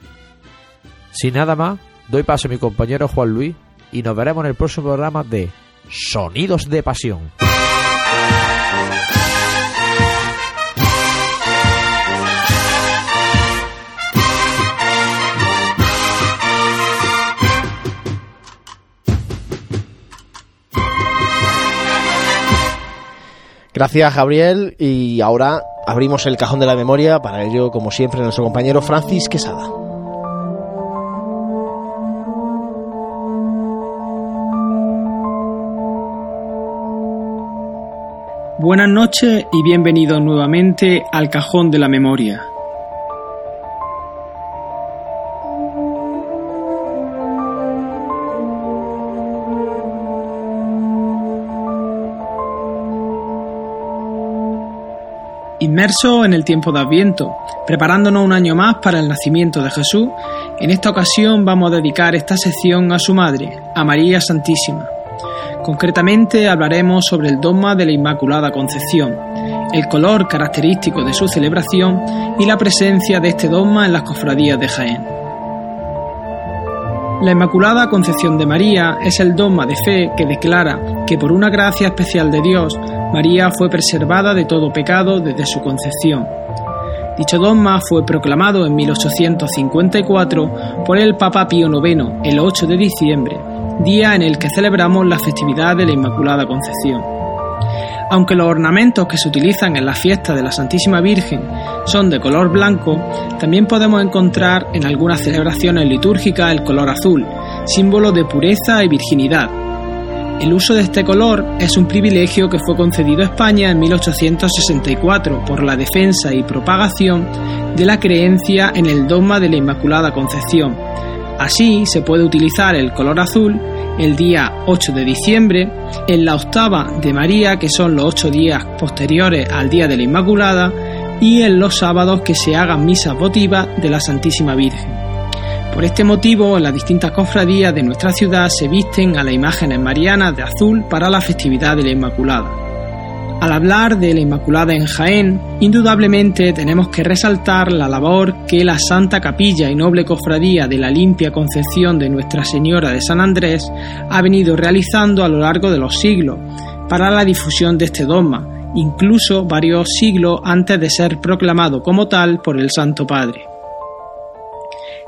Sin nada más, doy paso a mi compañero Juan Luis y nos veremos en el próximo programa de Sonidos de Pasión. Gracias, Gabriel. Y ahora abrimos el cajón de la memoria. Para ello, como siempre, nuestro compañero Francis Quesada. Buenas noches y bienvenidos nuevamente al cajón de la memoria. Inmerso en el tiempo de Adviento, preparándonos un año más para el nacimiento de Jesús, en esta ocasión vamos a dedicar esta sección a su madre, a María Santísima. Concretamente hablaremos sobre el dogma de la Inmaculada Concepción, el color característico de su celebración y la presencia de este dogma en las cofradías de Jaén. La Inmaculada Concepción de María es el dogma de fe que declara que por una gracia especial de Dios, María fue preservada de todo pecado desde su concepción. Dicho dogma fue proclamado en 1854 por el Papa Pío IX el 8 de diciembre, día en el que celebramos la festividad de la Inmaculada Concepción. Aunque los ornamentos que se utilizan en la fiesta de la Santísima Virgen son de color blanco, también podemos encontrar en algunas celebraciones litúrgicas el color azul, símbolo de pureza y virginidad, el uso de este color es un privilegio que fue concedido a España en 1864 por la defensa y propagación de la creencia en el dogma de la Inmaculada Concepción. Así se puede utilizar el color azul el día 8 de diciembre, en la octava de María, que son los ocho días posteriores al día de la Inmaculada, y en los sábados que se hagan misas votivas de la Santísima Virgen. Por este motivo, las distintas cofradías de nuestra ciudad se visten a las imágenes marianas de azul para la festividad de la Inmaculada. Al hablar de la Inmaculada en Jaén, indudablemente tenemos que resaltar la labor que la Santa Capilla y Noble Cofradía de la Limpia Concepción de Nuestra Señora de San Andrés ha venido realizando a lo largo de los siglos para la difusión de este dogma, incluso varios siglos antes de ser proclamado como tal por el Santo Padre.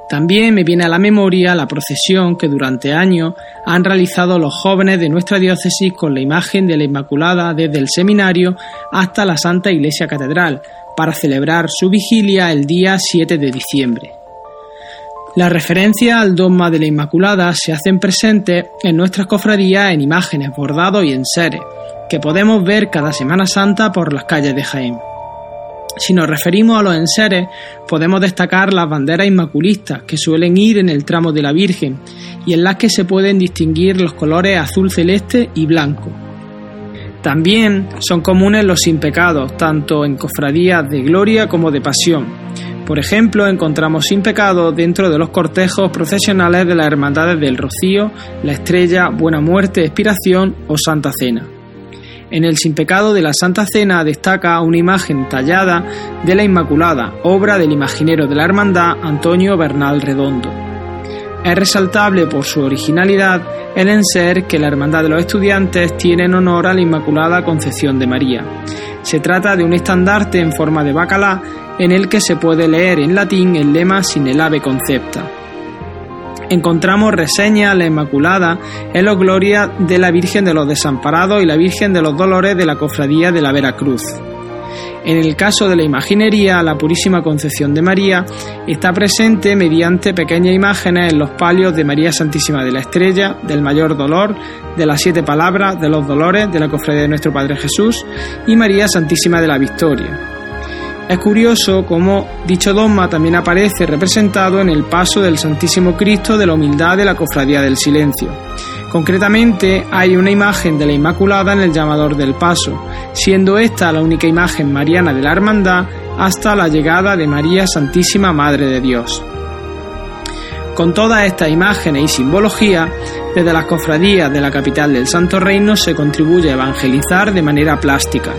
También me viene a la memoria la procesión que durante años han realizado los jóvenes de nuestra diócesis con la imagen de la Inmaculada desde el seminario hasta la Santa Iglesia Catedral para celebrar su vigilia el día 7 de diciembre. La referencia al dogma de la Inmaculada se hacen presentes en nuestras cofradías en imágenes, bordados y en seres, que podemos ver cada Semana Santa por las calles de Jaén. Si nos referimos a los enseres, podemos destacar las banderas inmaculistas que suelen ir en el tramo de la Virgen y en las que se pueden distinguir los colores azul celeste y blanco. También son comunes los sin pecados, tanto en cofradías de gloria como de pasión. Por ejemplo, encontramos sin pecado dentro de los cortejos procesionales de las Hermandades del Rocío, La Estrella, Buena Muerte, Expiración o Santa Cena. En el Sin Pecado de la Santa Cena destaca una imagen tallada de la Inmaculada, obra del imaginero de la Hermandad Antonio Bernal Redondo. Es resaltable por su originalidad el enser que la Hermandad de los Estudiantes tiene en honor a la Inmaculada Concepción de María. Se trata de un estandarte en forma de bacalá en el que se puede leer en latín el lema Sin el ave concepta encontramos reseña a la Inmaculada en los glorias de la Virgen de los Desamparados y la Virgen de los Dolores de la Cofradía de la Veracruz. En el caso de la imaginería, la Purísima Concepción de María está presente mediante pequeñas imágenes en los palios de María Santísima de la Estrella, del Mayor Dolor, de las Siete Palabras, de los Dolores, de la Cofradía de Nuestro Padre Jesús y María Santísima de la Victoria. Es curioso cómo dicho dogma también aparece representado en el paso del Santísimo Cristo de la Humildad de la Cofradía del Silencio. Concretamente, hay una imagen de la Inmaculada en el llamador del paso, siendo esta la única imagen mariana de la Hermandad hasta la llegada de María Santísima Madre de Dios. Con todas estas imágenes y simbología, desde las cofradías de la capital del Santo Reino se contribuye a evangelizar de manera plástica,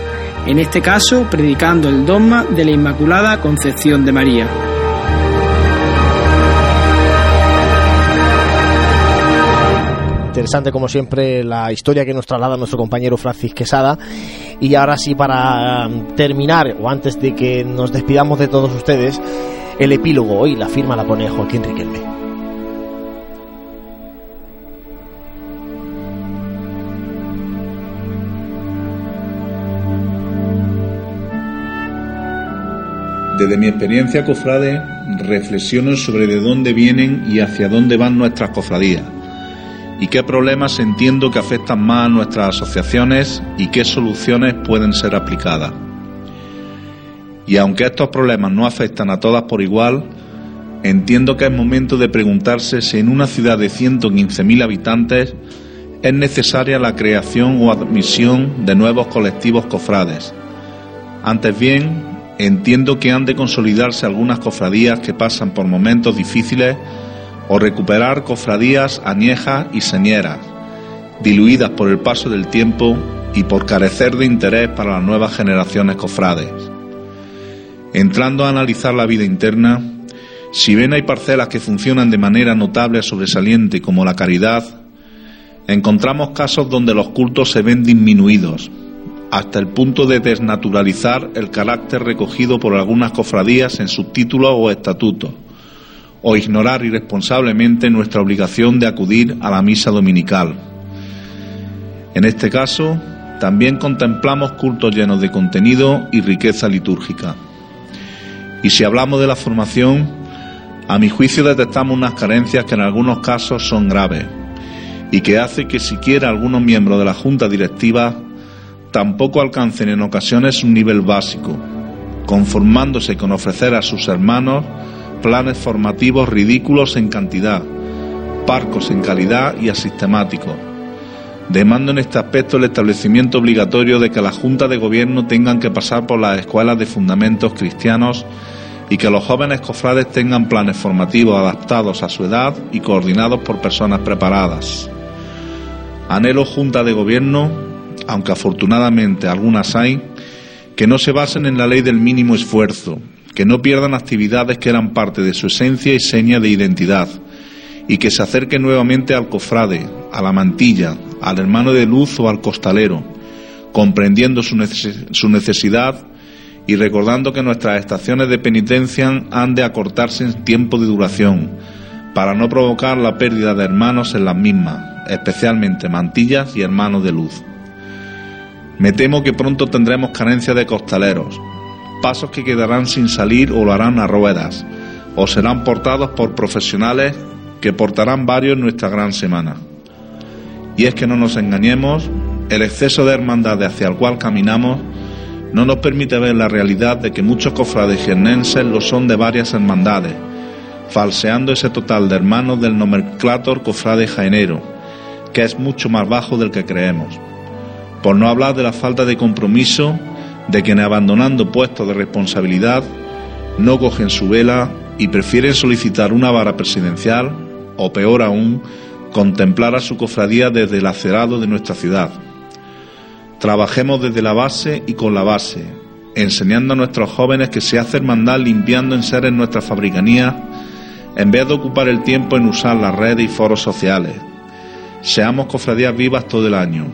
en este caso predicando el dogma de la Inmaculada Concepción de María. Interesante como siempre la historia que nos traslada nuestro compañero Francis Quesada. Y ahora sí, para um, terminar, o antes de que nos despidamos de todos ustedes, el epílogo hoy la firma la pone Joaquín Riquelme. Desde mi experiencia cofrade, reflexiono sobre de dónde vienen y hacia dónde van nuestras cofradías y qué problemas entiendo que afectan más a nuestras asociaciones y qué soluciones pueden ser aplicadas. Y aunque estos problemas no afectan a todas por igual, entiendo que es momento de preguntarse si en una ciudad de 115.000 habitantes es necesaria la creación o admisión de nuevos colectivos cofrades. Antes bien, entiendo que han de consolidarse algunas cofradías que pasan por momentos difíciles o recuperar cofradías añejas y señeras, diluidas por el paso del tiempo y por carecer de interés para las nuevas generaciones cofrades. Entrando a analizar la vida interna, si bien hay parcelas que funcionan de manera notable sobresaliente como la caridad, encontramos casos donde los cultos se ven disminuidos, hasta el punto de desnaturalizar el carácter recogido por algunas cofradías en sus títulos o estatutos, o ignorar irresponsablemente nuestra obligación de acudir a la misa dominical. En este caso, también contemplamos cultos llenos de contenido y riqueza litúrgica. Y si hablamos de la formación, a mi juicio detectamos unas carencias que en algunos casos son graves y que hace que siquiera algunos miembros de la Junta Directiva tampoco alcancen en ocasiones un nivel básico, conformándose con ofrecer a sus hermanos planes formativos ridículos en cantidad, parcos en calidad y asistemáticos. Demando en este aspecto el establecimiento obligatorio de que la Junta de Gobierno tengan que pasar por las escuelas de fundamentos cristianos y que los jóvenes cofrades tengan planes formativos adaptados a su edad y coordinados por personas preparadas. Anhelo Junta de Gobierno aunque afortunadamente algunas hay, que no se basen en la ley del mínimo esfuerzo, que no pierdan actividades que eran parte de su esencia y seña de identidad, y que se acerquen nuevamente al cofrade, a la mantilla, al hermano de luz o al costalero, comprendiendo su, necesidad y recordando que nuestras estaciones de penitencia han de acortarse en tiempo de duración, para no provocar la pérdida de hermanos en las mismas, especialmente mantillas y hermanos de luz. Me temo que pronto tendremos carencia de costaleros, pasos que quedarán sin salir o lo harán a ruedas, o serán portados por profesionales que portarán varios en nuestra gran semana. Y es que no nos engañemos, el exceso de hermandad hacia el cual caminamos no nos permite ver la realidad de que muchos cofrades jiennenses lo son de varias hermandades, falseando ese total de hermanos del nomenclator cofrade jaenero, que es mucho más bajo del que creemos por no hablar de la falta de compromiso de quienes abandonando puestos de responsabilidad no cogen su vela y prefieren solicitar una vara presidencial o peor aún, contemplar a su cofradía desde el acerado de nuestra ciudad. Trabajemos desde la base y con la base, enseñando a nuestros jóvenes que se hace hermandad limpiando en seres nuestra fabricanía en vez de ocupar el tiempo en usar las redes y foros sociales. Seamos cofradías vivas todo el año,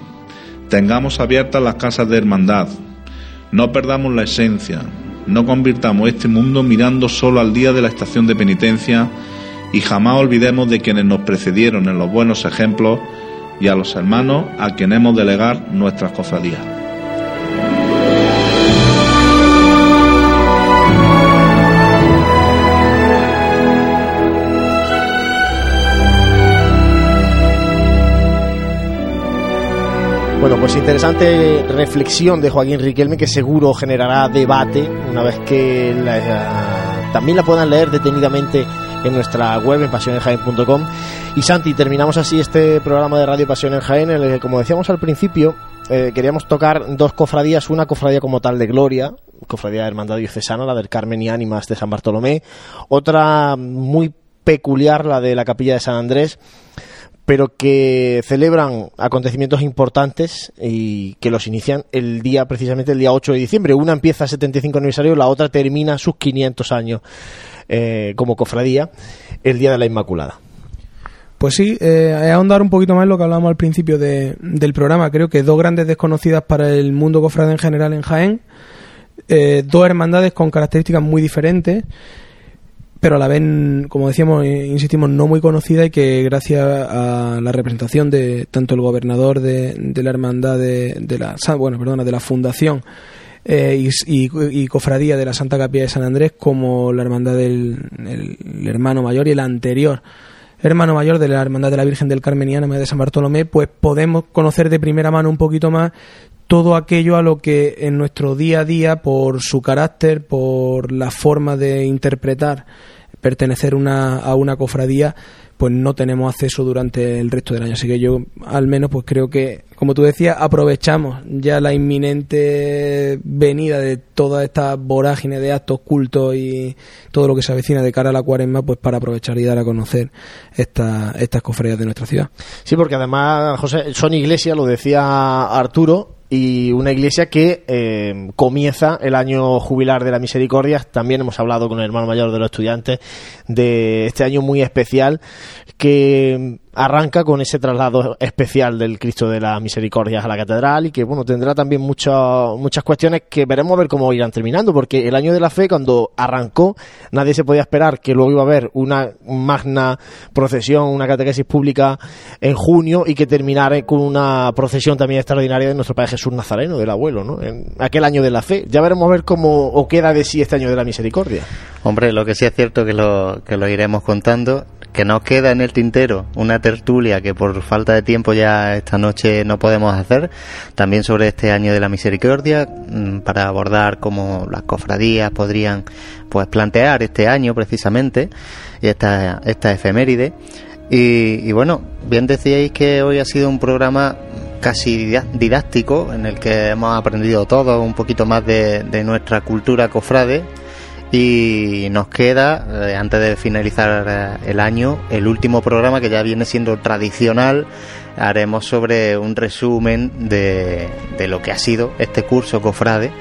Tengamos abiertas las casas de hermandad. No perdamos la esencia. No convirtamos este mundo mirando solo al día de la estación de penitencia y jamás olvidemos de quienes nos precedieron en los buenos ejemplos y a los hermanos a quienes hemos delegar nuestras cofradías. Bueno, pues interesante reflexión de Joaquín Riquelme que seguro generará debate una vez que también la puedan leer detenidamente en nuestra web en pasionenjaen.com. Y Santi, terminamos así este programa de Radio Pasión Jaén que, como decíamos al principio, eh, queríamos tocar dos cofradías, una cofradía como tal de Gloria, cofradía de Hermandad Diocesana, la del Carmen y Ánimas de San Bartolomé, otra muy peculiar, la de la Capilla de San Andrés, pero que celebran acontecimientos importantes y que los inician el día, precisamente el día 8 de diciembre. Una empieza el 75 aniversario, la otra termina sus 500 años eh, como cofradía, el Día de la Inmaculada. Pues sí, eh, ahondar un poquito más en lo que hablábamos al principio del programa. Creo que dos grandes desconocidas para el mundo cofrade en general en Jaén, eh, dos hermandades con características muy diferentes pero a la vez, como decíamos, eh, insistimos, no muy conocida y que gracias a la representación de tanto el gobernador de, la hermandad de, la bueno, perdona, de la fundación eh, y, cofradía de la Santa Capilla de San Andrés como la hermandad del hermano mayor y el anterior hermano mayor de la hermandad de la Virgen del Carmen de San Bartolomé, pues podemos conocer de primera mano un poquito más todo aquello a lo que en nuestro día a día, por su carácter, por la forma de interpretar, pertenecer una, a una cofradía, pues no tenemos acceso durante el resto del año. Así que yo, al menos, pues creo que, como tú decías, aprovechamos ya la inminente venida de toda esta vorágine de actos cultos y todo lo que se avecina de cara a la cuaresma, pues para aprovechar y dar a conocer esta, estas cofradías de nuestra ciudad. Sí, porque además, José, son iglesias, lo decía Arturo, y una iglesia que eh, comienza el año jubilar de la misericordia. También hemos hablado con el hermano mayor de los estudiantes de este año muy especial que arranca con ese traslado especial del Cristo de la Misericordia a la catedral y que bueno tendrá también muchas muchas cuestiones que veremos a ver cómo irán terminando porque el año de la fe cuando arrancó nadie se podía esperar que luego iba a haber una magna procesión una catequesis pública en junio y que terminara con una procesión también extraordinaria de nuestro Padre Jesús Nazareno del abuelo ¿no? en aquel año de la fe ya veremos a ver cómo o queda de sí este año de la misericordia hombre lo que sí es cierto que lo que lo iremos contando que nos queda en el tintero una tertulia que por falta de tiempo ya esta noche no podemos hacer, también sobre este año de la misericordia, mm, para abordar cómo las cofradías podrían pues plantear este año precisamente, y esta, esta efeméride. Y, bueno, bien decíais que hoy ha sido un programa casi didáctico en el que hemos aprendido todo un poquito más de nuestra cultura cofrade y nos queda, eh, antes de finalizar eh, el año, el último programa que ya viene siendo tradicional. Haremos sobre un resumen de, de lo que ha sido este curso cofrade.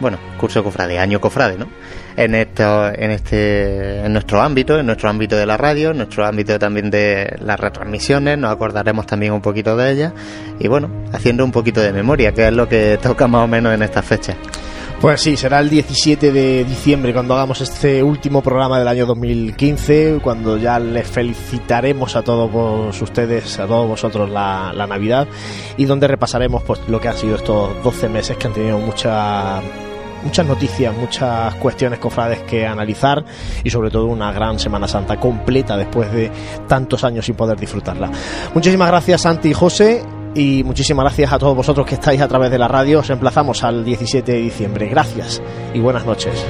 Bueno, curso cofrade, año cofrade, ¿no? En, esto, en, este, en nuestro ámbito, en nuestro ámbito de la radio, en nuestro ámbito también de las retransmisiones, nos acordaremos también un poquito de ellas y bueno, haciendo un poquito de memoria, que es lo que toca más o menos en estas fechas. Pues sí, será el 17 de diciembre cuando hagamos este último programa del año 2015, cuando ya les felicitaremos a todos ustedes, a todos vosotros la, Navidad y donde repasaremos pues lo que han sido estos 12 meses que han tenido mucha muchas noticias, muchas cuestiones cofrades que analizar y sobre todo una gran Semana Santa completa después de tantos años sin poder disfrutarla. Muchísimas gracias Santi y José y muchísimas gracias a todos vosotros que estáis a través de la radio. Os emplazamos al 17 de diciembre. Gracias y buenas noches.